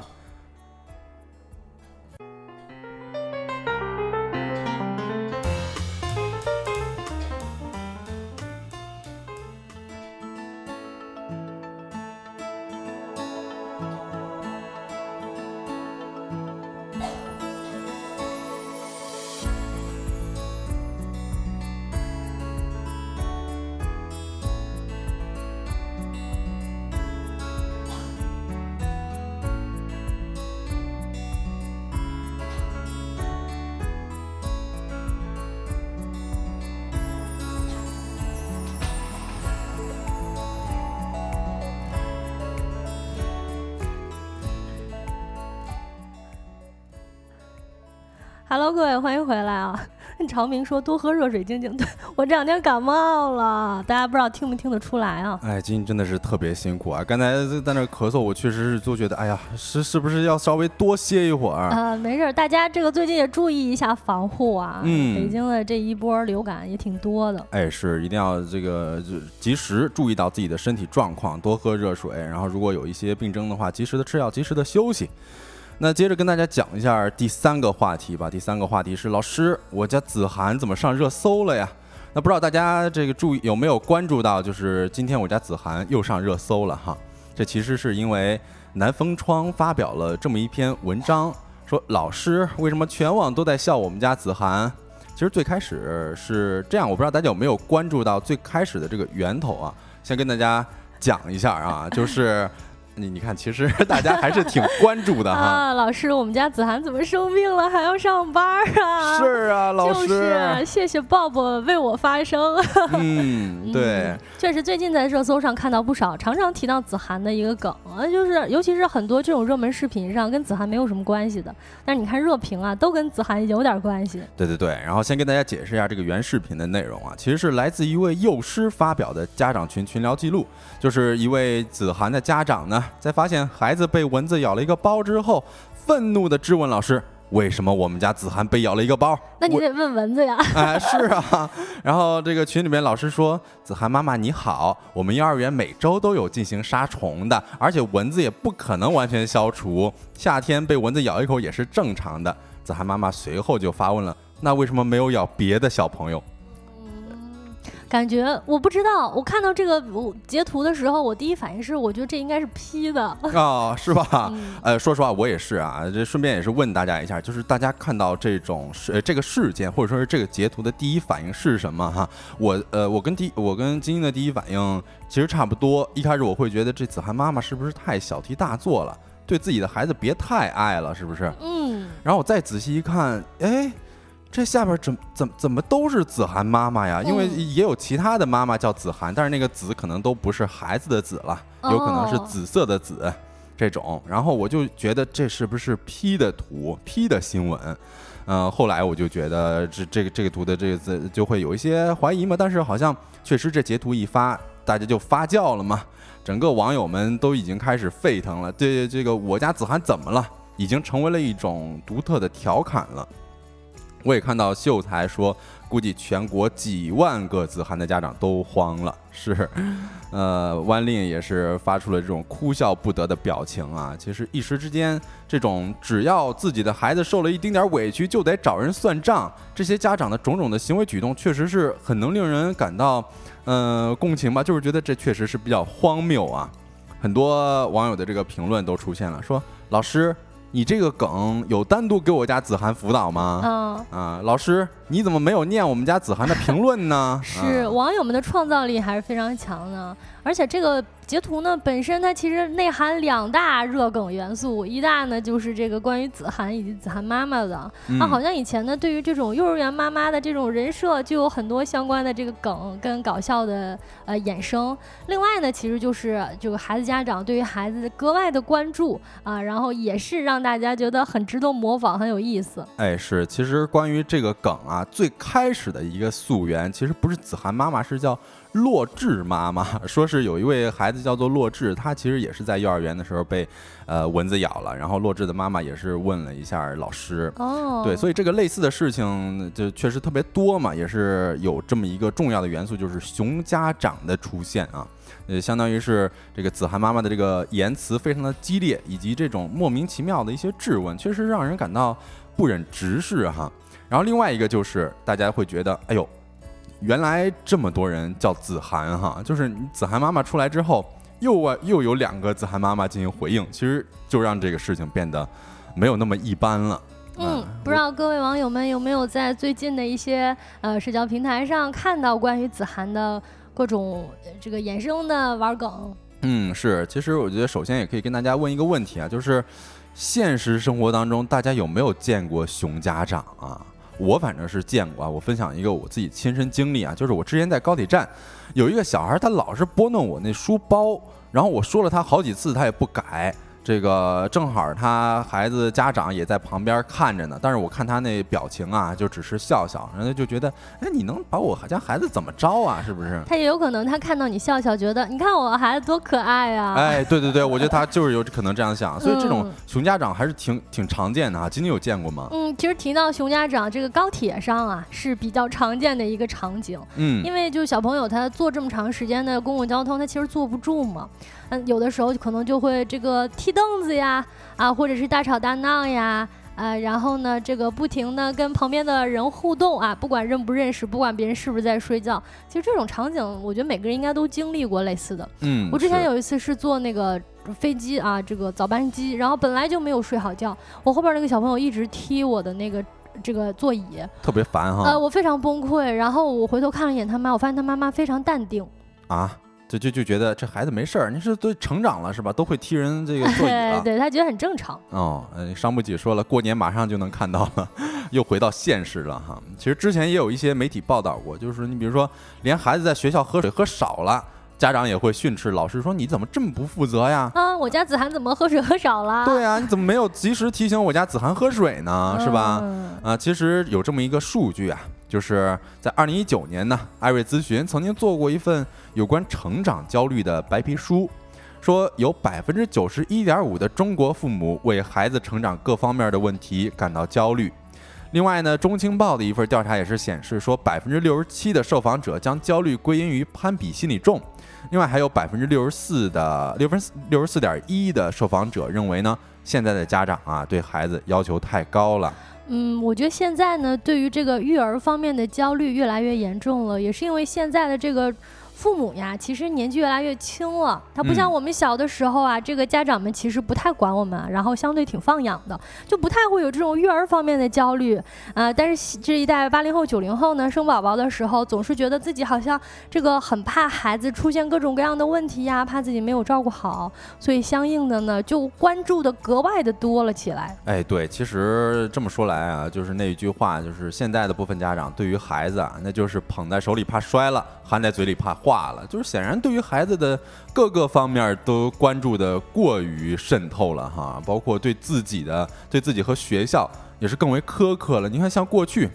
啊！朝明说多喝热水静静。对 我这两天感冒了，大家不知道听没听得出来啊？哎，今天真的是特别辛苦啊！刚才在那咳嗽，我确实是就觉得，哎呀，是是不是要稍微多歇一会儿？啊，没事，大家这个最近也注意一下防护啊。嗯，北京的这一波流感也挺多的。哎，是一定要这个就及时注意到自己的身体状况，多喝热水，然后如果有一些病症的话，及时的吃药，及时的休息。那接着跟大家讲一下第三个话题吧。第三个话题是老师，我家子涵怎么上热搜了呀？那不知道大家这个注意有没有关注到，就是今天我家子涵又上热搜了哈。这其实是因为南风窗发表了这么一篇文章，说老师为什么全网都在笑我们家子涵？其实最开始是这样，我不知道大家有没有关注到最开始的这个源头啊？先跟大家讲一下啊，就是。你你看，其实 大家还是挺关注的哈。啊，老师，我们家子涵怎么生病了还要上班啊？是啊，老师。就是谢谢抱抱为我发声。嗯，对。确实，最近在热搜上看到不少常常提到子涵的一个梗啊，就是尤其是很多这种热门视频上跟子涵没有什么关系的，但是你看热评啊，都跟子涵有点关系。对对对，然后先跟大家解释一下这个原视频的内容啊，其实是来自一位幼师发表的家长群群聊记录，就是一位子涵的家长呢。在发现孩子被蚊子咬了一个包之后，愤怒地质问老师：“为什么我们家子涵被咬了一个包？”那你得问蚊子呀。哎，是啊。然后这个群里面老师说：“子涵妈妈你好，我们幼儿园每周都有进行杀虫的，而且蚊子也不可能完全消除，夏天被蚊子咬一口也是正常的。”子涵妈妈随后就发问了：“那为什么没有咬别的小朋友？”感觉我不知道，我看到这个我截图的时候，我第一反应是，我觉得这应该是 P 的啊，是吧？嗯呃，说实话，我也是啊。这顺便也是问大家一下，就是大家看到这种事、呃这个事件，或者说是这个截图的第一反应是什么哈？我呃，我跟第我跟晶晶的第一反应其实差不多。一开始我会觉得这子涵妈妈是不是太小题大做了，对自己的孩子别太爱了，是不是？嗯，然后我再仔细一看，哎。这下边怎怎怎么都是子涵妈妈呀？因为嗯也有其他的妈妈叫子涵，但是那个子可能都不是孩子的子了，有可能是哦紫色的紫这种。然后我就觉得这是不是 P 的图，P 的新闻？嗯、后来我就觉得这这个这个图的这个字就会有一些怀疑嘛。但是好像确实这截图一发，大家就发酵了嘛，整个网友们都已经开始沸腾了。对这个我家子涵怎么了？已经成为了一种独特的调侃了。我也看到秀才说，估计全国几万个子涵的家长都慌了。是，呃，万令也是发出了这种哭笑不得的表情啊。其实一时之间，这种只要自己的孩子受了一丁点儿委屈就得找人算账，这些家长的种种的行为举动，确实是很能令人感到，呃，共情吧。就是觉得这确实是比较荒谬啊。很多网友的这个评论都出现了，说老师。你这个梗有单独给我家子涵辅导吗？嗯，啊，老师，你怎么没有念我们家子涵的评论呢？是啊网友们的创造力还是非常强的，而且这个截图呢本身它其实内含两大热梗元素，一大呢就是这个关于子涵以及子涵妈妈的，嗯啊，好像以前呢对于这种幼儿园妈妈的这种人设就有很多相关的这个梗跟搞笑的呃衍生。另外呢，其实就是这个孩子家长对于孩子格外的关注啊，然后也是让大家觉得很值得模仿，很有意思。哎，是，其实关于这个梗啊，最开始的一个溯源，其实不是子涵妈妈，是叫洛智妈妈。说是有一位孩子叫做洛智，他其实也是在幼儿园的时候被呃蚊子咬了，然后洛智的妈妈也是问了一下老师。哦，对，所以这个类似的事情就确实特别多嘛，也是有这么一个重要的元素，就是熊家长的出现啊，呃，相当于是这个子涵妈妈的这个言辞非常的激烈，以及这种莫名其妙的一些质问，确实让人感到不忍直视哈。然后另外一个就是大家会觉得，哎呦，原来这么多人叫子涵哈，就是子涵妈妈出来之后，又啊又有两个子涵妈妈进行回应，其实就让这个事情变得没有那么一般了。嗯，不知道各位网友们有没有在最近的一些呃社交平台上看到关于子涵的各种呃这个衍生的玩梗？嗯，是，其实我觉得首先也可以跟大家问一个问题啊，就是现实生活当中大家有没有见过熊家长啊？我反正是见过啊。我分享一个我自己亲身经历啊，就是我之前在高铁站有一个小孩，他老是拨弄我那书包，然后我说了他好几次，他也不改。这个正好他孩子家长也在旁边看着呢，但是我看他那表情啊，就只是笑笑，然后就觉得，哎，你能把我家孩子怎么着啊？是不是？他也有可能他看到你笑笑，觉得你看我孩子多可爱啊！哎，对对对，我觉得他就是有可能这样想，所以这种嗯熊家长还是挺挺常见的啊。今天有见过吗？嗯，其实提到熊家长，这个高铁上啊是比较常见的一个场景，嗯，因为就小朋友他坐这么长时间的公共交通，他其实坐不住嘛。嗯，有的时候可能就会这个踢凳子呀，啊，或者是大吵大闹呀。啊，然后呢，这个不停的跟旁边的人互动啊，不管认不认识，不管别人是不是在睡觉，其实这种场景，我觉得每个人应该都经历过类似的。嗯，我之前有一次是坐那个飞机啊，这个早班机，然后本来就没有睡好觉，我后边那个小朋友一直踢我的那个这个座椅，特别烦哈呃，我非常崩溃。然后我回头看了一眼他妈，我发现他妈妈非常淡定，啊，就就就觉得这孩子没事儿，你是都成长了是吧？都会踢人这个座椅 了。对他觉得很正常。哦，呃，伤不起说了，过年马上就能看到了，又回到现实了哈。其实之前也有一些媒体报道过，就是你比如说，连孩子在学校喝水喝少了，家长也会训斥老师说你怎么这么不负责呀？啊，我家子涵怎么喝水喝少了？对啊，你怎么没有及时提醒我家子涵喝水呢？是吧？嗯啊，其实有这么一个数据啊，就是在二零一九年呢，艾瑞咨询曾经做过一份有关成长焦虑的白皮书，说有百分之九十一点五的中国父母为孩子成长各方面的问题感到焦虑。另外呢，中青报的一份调查也是显示说，百分之六十七的受访者将焦虑归因于攀比心理重。另外还有百分之六十四的六分六十四点一的受访者认为呢，现在的家长啊对孩子要求太高了。嗯，我觉得现在呢，对于这个育儿方面的焦虑越来越严重了，也是因为现在的这个。父母呀，其实年纪越来越轻了，他不像我们小的时候啊，这个家长们其实不太管我们，然后相对挺放养的，就不太会有这种育儿方面的焦虑啊。但是这一代八零后、九零后呢，生宝宝的时候，总是觉得自己好像这个很怕孩子出现各种各样的问题呀，怕自己没有照顾好，所以相应的呢，就关注的格外的多了起来。哎，对，其实这么说来啊，就是那一句话，就是现在的部分家长对于孩子啊，那就是捧在手里怕摔了，含在嘴里怕。化了，就是显然对于孩子的各个方面都关注的过于渗透了哈，包括对自己的、对自己和学校也是更为苛刻了。你看，像过去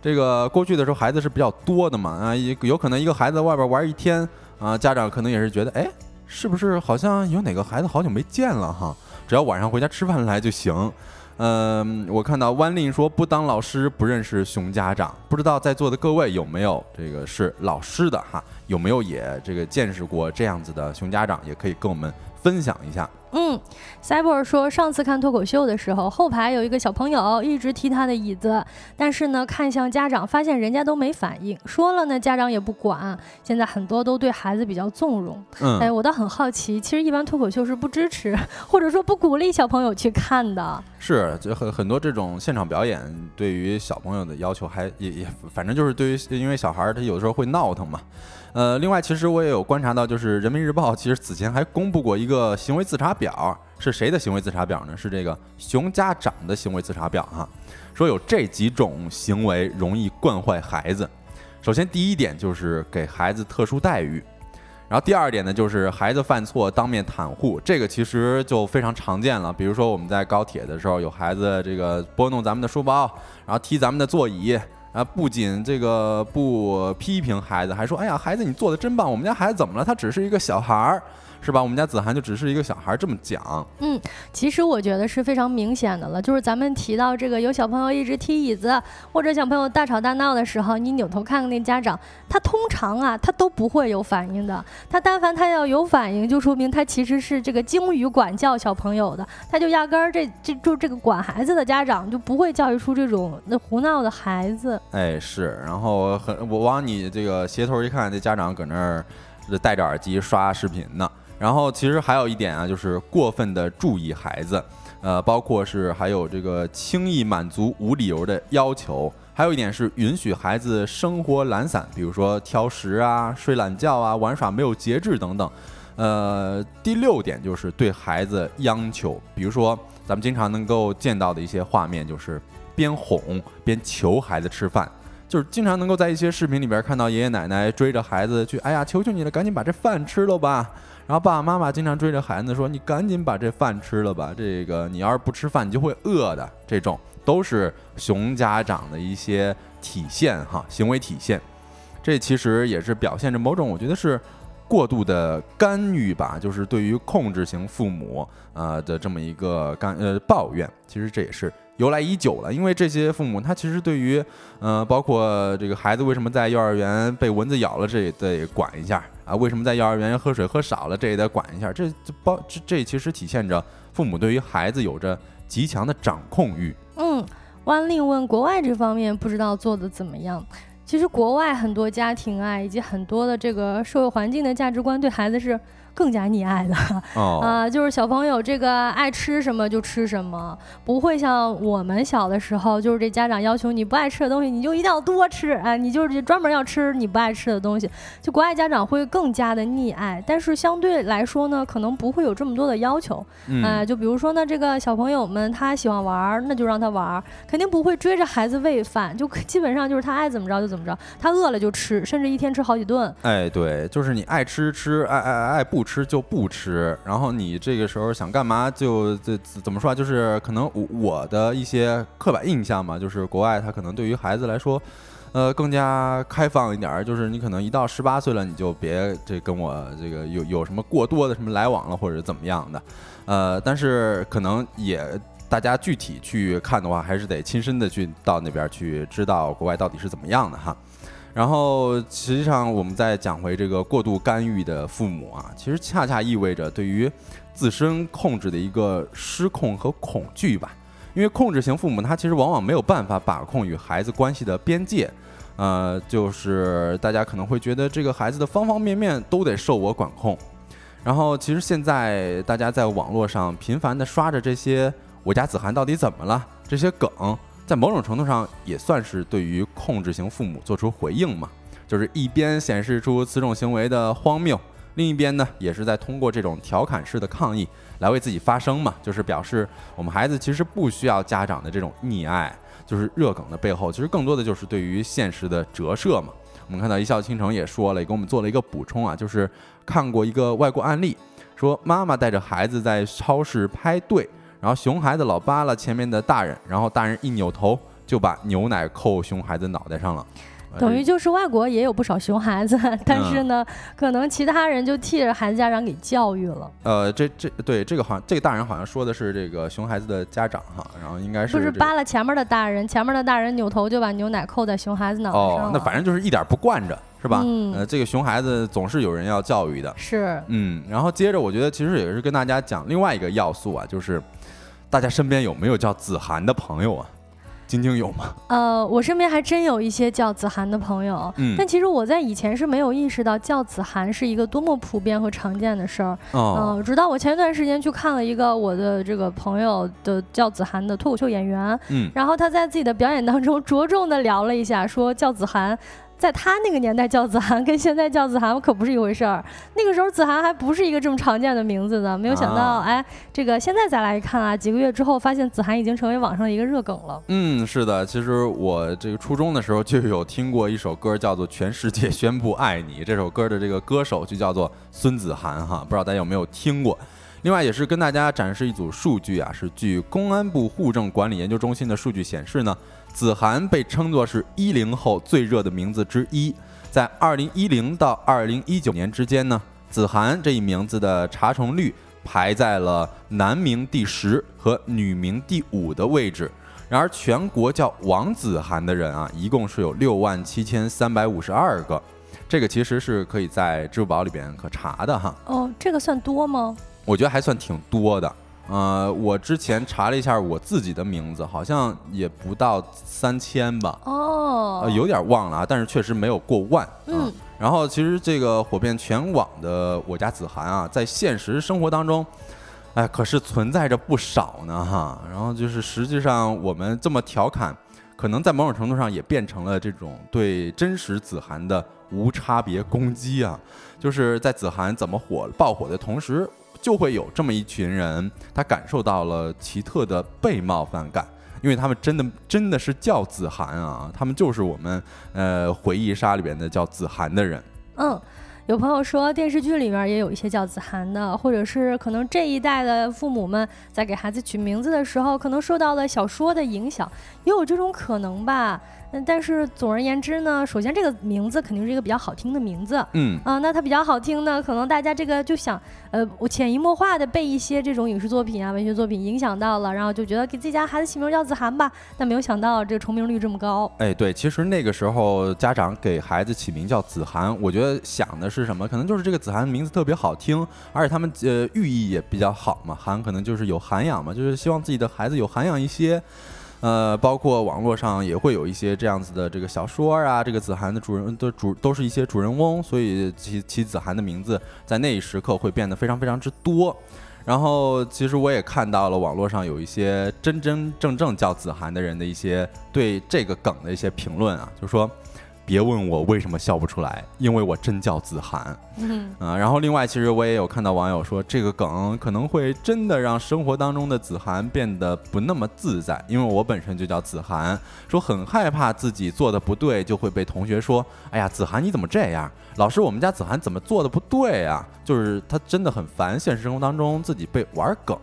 这个过去的时候，孩子是比较多的嘛啊，有可能一个孩子在外边玩一天啊，家长可能也是觉得，哎，是不是好像有哪个孩子好久没见了哈？只要晚上回家吃饭来就行。嗯，我看到弯令说不当老师不认识熊家长，不知道在座的各位有没有这个是老师的哈？有没有也这个见识过这样子的熊家长？也可以跟我们分享一下。嗯，Cyber 说上次看脱口秀的时候，后排有一个小朋友一直踢他的椅子，但是呢，看向家长，发现人家都没反应，说了呢，家长也不管。现在很多都对孩子比较纵容。嗯，哎，我倒很好奇，其实一般脱口秀是不支持或者说不鼓励小朋友去看的。是，就很很多这种现场表演，对于小朋友的要求还也也，反正就是对于，因为小孩他有的时候会闹腾嘛。呃，另外，其实我也有观察到，就是人民日报其实此前还公布过一个行为自查表，是谁的行为自查表呢？是这个熊家长的行为自查表哈，说有这几种行为容易惯坏孩子。首先，第一点就是给孩子特殊待遇，然后第二点呢，就是孩子犯错当面袒护，这个其实就非常常见了。比如说我们在高铁的时候，有孩子这个拨弄咱们的书包，然后踢咱们的座椅。啊，不仅这个不批评孩子，还说：“哎呀，孩子你做的真棒！我们家孩子怎么了？他只是一个小孩儿。”是吧？我们家子涵就只是一个小孩，这么讲。嗯，其实我觉得是非常明显的了。就是咱们提到这个有小朋友一直踢椅子，或者小朋友大吵大闹的时候，你扭头看看那家长，他通常啊，他都不会有反应的。他但凡他要有反应，就说明他其实是这个精于管教小朋友的。他就压根儿这这就这个管孩子的家长就不会教育出这种那胡闹的孩子。哎，是。然后很我往你这个斜头一看，这家长搁那儿戴着耳机刷视频呢。然后其实还有一点啊，就是过分的注意孩子，呃，包括是还有这个轻易满足无理由的要求，还有一点是允许孩子生活懒散，比如说挑食啊、睡懒觉啊、玩耍没有节制等等。呃，第六点就是对孩子央求，比如说咱们经常能够见到的一些画面，就是边哄边求孩子吃饭，就是经常能够在一些视频里边看到爷爷奶奶追着孩子去，哎呀，求求你了，赶紧把这饭吃了吧。然后爸爸妈妈经常追着孩子说：“你赶紧把这饭吃了吧，这个你要是不吃饭，你就会饿的。”这种都是熊家长的一些体现哈，行为体现。这其实也是表现着某种，我觉得是过度的干预吧，就是对于控制型父母啊的这么一个干呃抱怨。其实这也是。由来已久了，因为这些父母他其实对于，呃，包括这个孩子为什么在幼儿园被蚊子咬了，这也得管一下啊。为什么在幼儿园喝水喝少了，这也得管一下。这这包这这其实体现着父母对于孩子有着极强的掌控欲。嗯，万令问国外这方面不知道做的怎么样。其实国外很多家庭啊，以及很多的这个社会环境的价值观对孩子是。更加溺爱的啊，就是小朋友这个爱吃什么就吃什么，不会像我们小的时候，就是这家长要求你不爱吃的东西，你就一定要多吃，哎，你就是专门要吃你不爱吃的东西。就国外家长会更加的溺爱，但是相对来说呢，可能不会有这么多的要求。哎，就比如说呢，这个小朋友们他喜欢玩，那就让他玩，肯定不会追着孩子喂饭，就 基本上就是他爱怎么着就怎么着，他饿了就吃，甚至一天吃好几顿。哎，对，就是你爱吃吃，爱爱爱不。不吃就不吃，然后你这个时候想干嘛就这怎么说啊？就是可能我我的一些刻板印象嘛，就是国外他可能对于孩子来说，呃，更加开放一点，就是你可能一到十八岁了，你就别这跟我这个有有什么过多的什么来往了或者怎么样的，呃，但是可能也大家具体去看的话，还是得亲身的去到那边去知道国外到底是怎么样的哈。然后，实际上我们再讲回这个过度干预的父母啊，其实恰恰意味着对于自身控制的一个失控和恐惧吧。因为控制型父母他其实往往没有办法把控与孩子关系的边界，呃，就是大家可能会觉得这个孩子的方方面面都得受我管控。然后其实现在大家在网络上频繁的刷着这些“我家子涵到底怎么了”这些梗，在某种程度上也算是对于控制型父母做出回应嘛，就是一边显示出此种行为的荒谬。另一边呢，也是在通过这种调侃式的抗议来为自己发声嘛，就是表示我们孩子其实不需要家长的这种溺爱，就是热梗的背后，其实更多的就是对于现实的折射嘛。我们看到一笑倾城也说了，也给我们做了一个补充啊，就是看过一个外国案例，说妈妈带着孩子在超市排队，然后熊孩子老扒拉前面的大人，然后大人一扭头就把牛奶扣熊孩子脑袋上了。等于就是外国也有不少熊孩子，但是呢，可能其他人就替着孩子家长给教育了。呃，这这对这个好像这个大人好像说的是这个熊孩子的家长哈，然后应该是不是扒了前面的大人，前面的大人扭头就把牛奶扣在熊孩子脑袋上哦，那反正就是一点不惯着，是吧？呃，这个熊孩子总是有人要教育的。是。嗯，然后接着我觉得其实也是跟大家讲另外一个要素啊，就是大家身边有没有叫子涵的朋友啊？晶晶有吗？呃，我身边还真有一些叫子涵的朋友，嗯，但其实我在以前是没有意识到叫子涵是一个多么普遍和常见的事儿，嗯，直到我前一段时间去看了一个我的这个朋友的叫子涵的脱口秀演员，嗯，然后他在自己的表演当中着重的聊了一下，说叫子涵。在他那个年代叫子涵，跟现在叫子涵可不是一回事儿。那个时候子涵还不是一个这么常见的名字呢。没有想到，哎，这个现在再来看啊，几个月之后发现子涵已经成为网上的一个热梗了。嗯，是的，其实我这个初中的时候就有听过一首歌，叫做《全世界宣布爱你》。这首歌的这个歌手就叫做孙子涵哈，不知道大家有没有听过。另外也是跟大家展示一组数据啊，是据公安部户政管理研究中心的数据显示呢。子涵被称作是一零后最热的名字之一，在二零一零到二零一九年之间呢，子涵这一名字的查重率排在了男名第十和女名第五的位置。然而，全国叫王子涵的人啊，一共是有六万七千三百五十二个，这个其实是可以在支付宝里边可查的哈。哦，这个算多吗？我觉得还算挺多的。呃，我之前查了一下我自己的名字，好像也不到三千吧。哦，有点忘了啊，但是确实没有过万。嗯。然后其实这个火遍全网的我家子涵啊，在现实生活当中，哎，可是存在着不少呢哈。然后就是实际上我们这么调侃，可能在某种程度上也变成了这种对真实子涵的无差别攻击啊。就是在子涵怎么火爆火的同时。就会有这么一群人，他感受到了奇特的被冒犯感，因为他们真的真的是叫子涵啊，他们就是我们呃回忆杀里边的叫子涵的人。嗯，有朋友说电视剧里面也有一些叫子涵的，或者是可能这一代的父母们在给孩子取名字的时候，可能受到了小说的影响，也有这种可能吧。嗯，但是总而言之呢，首先这个名字肯定是一个比较好听的名字，嗯啊，那它比较好听呢，可能大家这个就想，呃，我潜移默化的被一些这种影视作品啊、文学作品影响到了，然后就觉得给自己家孩子起名叫子涵吧，但没有想到这个重名率这么高。哎，对，其实那个时候家长给孩子起名叫子涵，我觉得想的是什么？可能就是这个子涵名字特别好听，而且他们呃寓意也比较好嘛，涵可能就是有涵养嘛，就是希望自己的孩子有涵养一些。呃，包括网络上也会有一些这样子的这个小说啊，这个子涵的主人的主都是一些主人翁，所以其其子涵的名字在那一时刻会变得非常非常之多。然后，其实我也看到了网络上有一些真真正正叫子涵的人的一些对这个梗的一些评论啊，就说。别问我为什么笑不出来，因为我真叫子涵。嗯啊，然后另外，其实我也有看到网友说，这个梗可能会真的让生活当中的子涵变得不那么自在，因为我本身就叫子涵，说很害怕自己做的不对就会被同学说，哎呀，子涵你怎么这样？老师，我们家子涵怎么做的不对啊？就是他真的很烦现实生活当中自己被玩梗，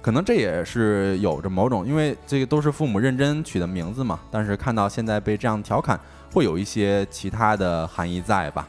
可能这也是有着某种，因为这个都是父母认真取的名字嘛，但是看到现在被这样调侃。会有一些其他的含义在吧？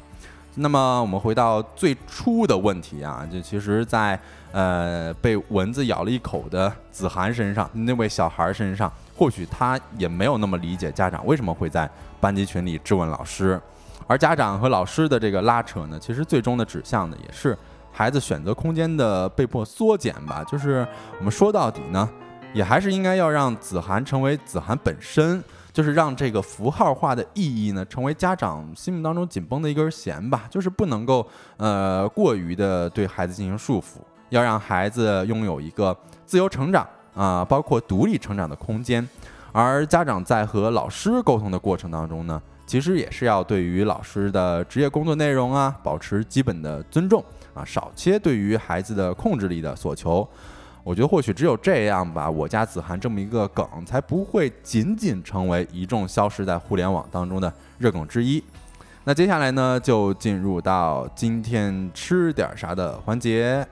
那么我们回到最初的问题啊，就其实，在呃被蚊子咬了一口的子涵身上，那位小孩身上，或许他也没有那么理解家长为什么会在班级群里质问老师，而家长和老师的这个拉扯呢，其实最终的指向呢，也是孩子选择空间的被迫缩减吧。就是我们说到底呢。也还是应该要让子涵成为子涵本身，就是让这个符号化的意义呢，成为家长心目当中紧绷的一根弦吧，就是不能够呃过于的对孩子进行束缚，要让孩子拥有一个自由成长啊，包括独立成长的空间。而家长在和老师沟通的过程当中呢，其实也是要对于老师的职业工作内容啊，保持基本的尊重啊，少些对于孩子的控制力的所求。我觉得或许只有这样吧，我家子涵这么一个梗，才不会仅仅成为一众消失在互联网当中的热梗之一。那接下来呢，就进入到今天吃点啥的环节。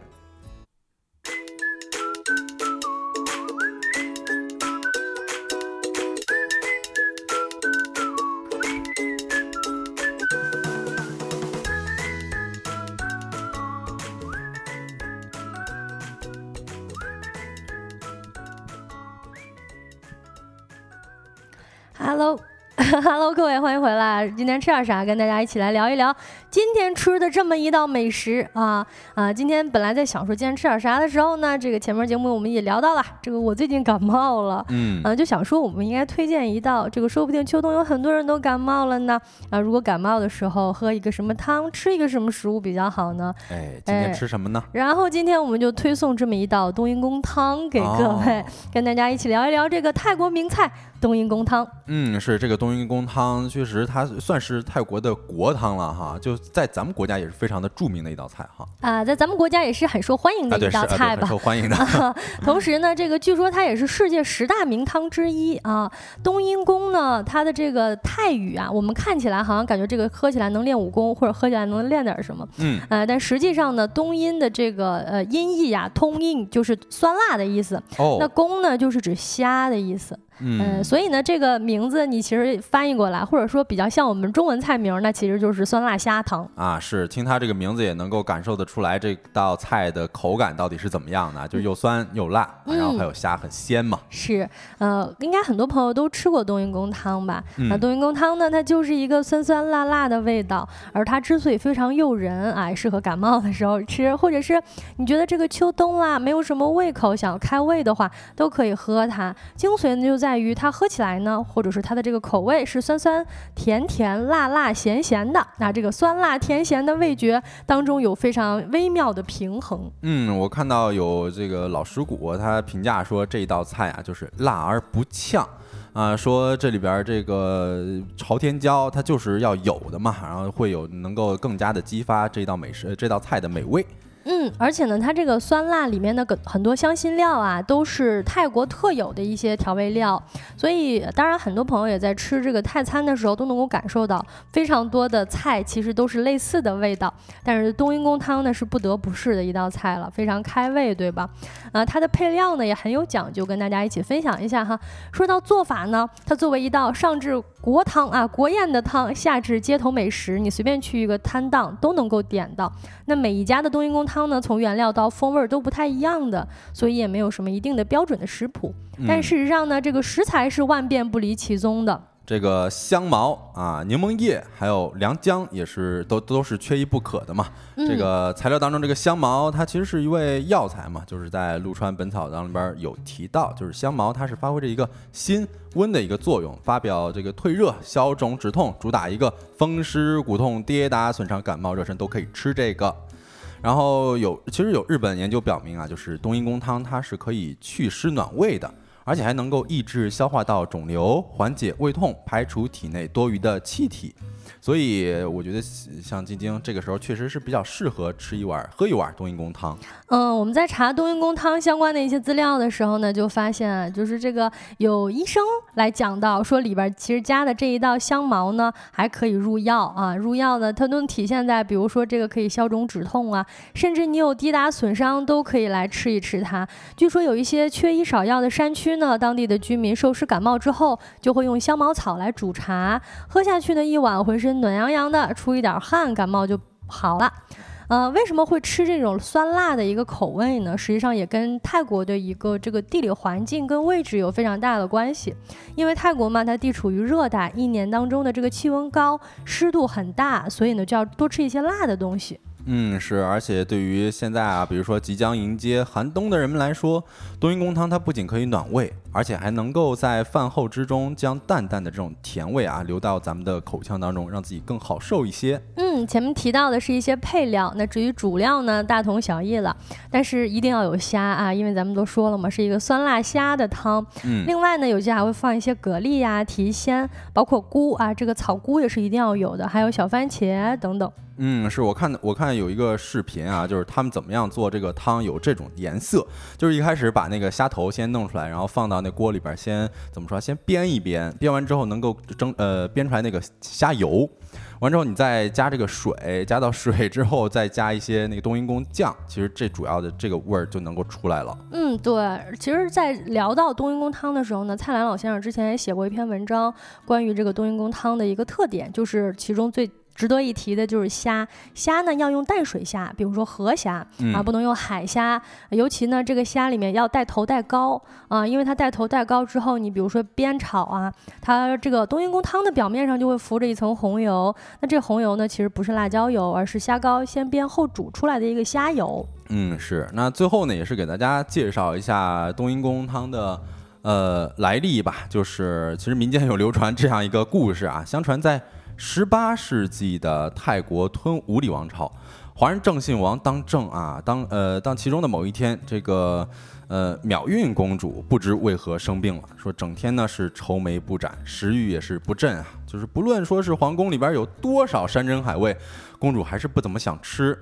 各位，欢迎回来。今天吃点啥？跟大家一起来聊一聊。今天吃的这么一道美食啊啊！今天本来在想说今天吃点啥的时候呢，这个前面节目我们也聊到了，这个我最近感冒了，嗯，啊就想说我们应该推荐一道，这个说不定秋冬有很多人都感冒了呢，啊如果感冒的时候喝一个什么汤，吃一个什么食物比较好呢？哎，今天吃什么呢？然后今天我们就推送这么一道冬阴功汤给各位，跟大家一起聊一聊这个泰国名菜冬阴功汤。嗯，是这个冬阴功汤，确实它算是泰国的国汤了哈，就。在咱们国家也是非常的著名的一道菜哈啊，在咱们国家也是很受欢迎的一道菜吧，受欢迎的。同时呢，这个据说它也是世界十大名汤之一啊。冬阴功呢，它的这个泰语啊，我们看起来好像感觉这个喝起来能练武功，或者喝起来能练点什么，嗯，呃，但实际上呢，冬阴的这个呃音译啊，通音就是酸辣的意思。哦，那功呢，就是指虾的意思。嗯，所以呢，这个名字你其实翻译过来，或者说比较像我们中文菜名，那其实就是酸辣虾汤啊。是，听它这个名字也能够感受得出来，这道菜的口感到底是怎么样的，就又酸又辣，然后还有虾很鲜嘛。是，呃，应该很多朋友都吃过冬阴功汤吧？那冬阴功汤呢，它就是一个酸酸辣辣的味道，而它之所以非常诱人，哎，适合感冒的时候吃，或者是你觉得这个秋冬啦没有什么胃口，想要开胃的话，都可以喝它。精髓呢就在。在于它喝起来呢，或者是它的这个口味是酸酸甜甜、辣辣咸咸的。那这个酸辣甜咸的味觉当中有非常微妙的平衡。嗯，我看到有这个老石骨他评价说这道菜啊，就是辣而不呛啊，说这里边这个朝天椒它就是要有的嘛，然后会有能够更加的激发这道美食这道菜的美味。嗯，而且呢，它这个酸辣里面的很多香辛料啊，都是泰国特有的一些调味料，所以当然很多朋友也在吃这个泰餐的时候都能够感受到非常多的菜其实都是类似的味道。但是冬阴功汤呢是不得不试的一道菜了，非常开胃，对吧？啊，它的配料呢也很有讲究，跟大家一起分享一下哈。说到做法呢，它作为一道上至国汤啊国宴的汤，下至街头美食，你随便去一个摊档都能够点到。那每一家的冬阴功汤。汤呢，从原料到风味都不太一样的，所以也没有什么一定的标准的食谱。但事实上呢，这个食材是万变不离其宗的。这个香茅啊、柠檬叶还有良姜也是都都是缺一不可的嘛。这个材料当中，这个香茅它其实是一味药材嘛，就是在《陆川本草纲》里边有提到，就是香茅它是发挥着一个辛温的一个作用，发表这个退热、消肿、止痛，主打一个风湿骨痛、跌打损伤、感冒热身都可以吃这个。然后有，其实有日本研究表明啊，就是冬阴功汤它是可以祛湿暖胃的，而且还能够抑制消化道肿瘤，缓解胃痛，排除体内多余的气体。所以我觉得像晶晶这个时候确实是比较适合吃一碗、喝一碗冬阴功汤。嗯，我们在查冬阴功汤相关的一些资料的时候呢，就发现，就是这个有医生来讲到说里边其实加的这一道香茅呢，还可以入药啊，入药呢它都能体现在比如说这个可以消肿止痛啊，甚至你有滴打损伤都可以来吃一吃它。据说有一些缺医少药的山区呢，当地的居民受湿感冒之后，就会用香茅草来煮茶喝下去呢，一碗浑身。暖洋洋的，出一点汗，感冒就好了。呃，为什么会吃这种酸辣的一个口味呢？实际上也跟泰国的一个这个地理环境跟位置有非常大的关系。因为泰国嘛，它地处于热带，一年当中的这个气温高，湿度很大，所以呢就要多吃一些辣的东西。嗯，是，而且对于现在啊，比如说即将迎接寒冬的人们来说，冬阴功汤它不仅可以暖胃，而且还能够在饭后之中将淡淡的这种甜味啊留到咱们的口腔当中，让自己更好受一些。嗯，前面提到的是一些配料，那至于主料呢，大同小异了，但是一定要有虾啊，因为咱们都说了嘛，是一个酸辣虾的汤。嗯，另外呢，有些还会放一些蛤蜊呀、提鲜，包括菇啊，这个草菇也是一定要有的，还有小番茄等等。嗯，是我看我看有一个视频啊，就是他们怎么样做这个汤有这种颜色，就是一开始把那个虾头先弄出来，然后放到那锅里边先怎么说，先煸一煸，煸完之后能够蒸呃煸出来那个虾油，完之后你再加这个水，加到水之后再加一些那个冬阴功酱，其实这主要的这个味儿就能够出来了。嗯，对，其实，在聊到冬阴功汤的时候呢，蔡澜老先生之前也写过一篇文章，关于这个冬阴功汤的一个特点，就是其中最。值得一提的就是虾，虾呢要用淡水虾，比如说河虾啊，不能用海虾。尤其呢，这个虾里面要带头带膏啊，因为它带头带膏之后，你比如说煸炒啊，它这个冬阴功汤的表面上就会浮着一层红油。那这红油呢，其实不是辣椒油，而是虾膏先煸后煮出来的一个虾油。嗯，是。那最后呢，也是给大家介绍一下冬阴功汤的呃来历吧。就是其实民间有流传这样一个故事啊，相传在。十八世纪的泰国吞武里王朝，华人郑信王当政啊，当呃当其中的某一天，这个呃妙韵公主不知为何生病了，说整天呢是愁眉不展，食欲也是不振啊，就是不论说是皇宫里边有多少山珍海味，公主还是不怎么想吃。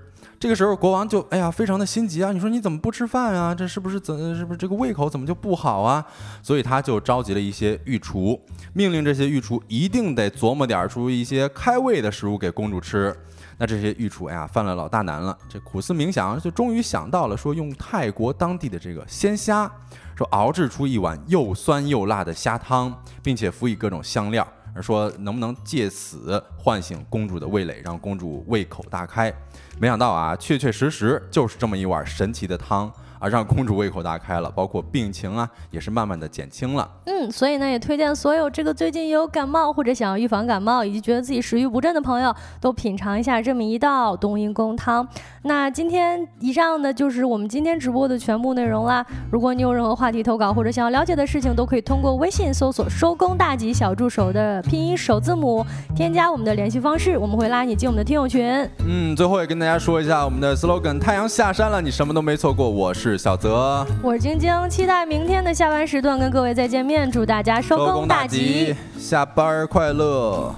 这个时候，国王就哎呀，非常的心急啊！你说你怎么不吃饭啊？这是不是怎是不是这个胃口怎么就不好啊？所以他就召集了一些御厨，命令这些御厨一定得琢磨点出一些开胃的食物给公主吃。那这些御厨哎呀，犯了老大难了。这苦思冥想，就终于想到了，说用泰国当地的这个鲜虾，说熬制出一碗又酸又辣的虾汤，并且辅以各种香料。说能不能借此唤醒公主的味蕾，让公主胃口大开？没想到啊，确确实实就是这么一碗神奇的汤。啊，让公主胃口大开了，包括病情啊，也是慢慢的减轻了。嗯，所以呢，也推荐所有这个最近有感冒或者想要预防感冒，以及觉得自己食欲不振的朋友，都品尝一下这么一道冬阴功汤。那今天以上呢，就是我们今天直播的全部内容啦。如果你有任何话题投稿或者想要了解的事情，都可以通过微信搜索“收工大吉小助手”的拼音首字母，添加我们的联系方式，我们会拉你进我们的听友群。嗯，最后也跟大家说一下我们的 slogan：太阳下山了，你什么都没错过。我是。是小泽，我是晶晶，期待明天的下班时段跟各位再见面，祝大家收工大吉，下班快乐。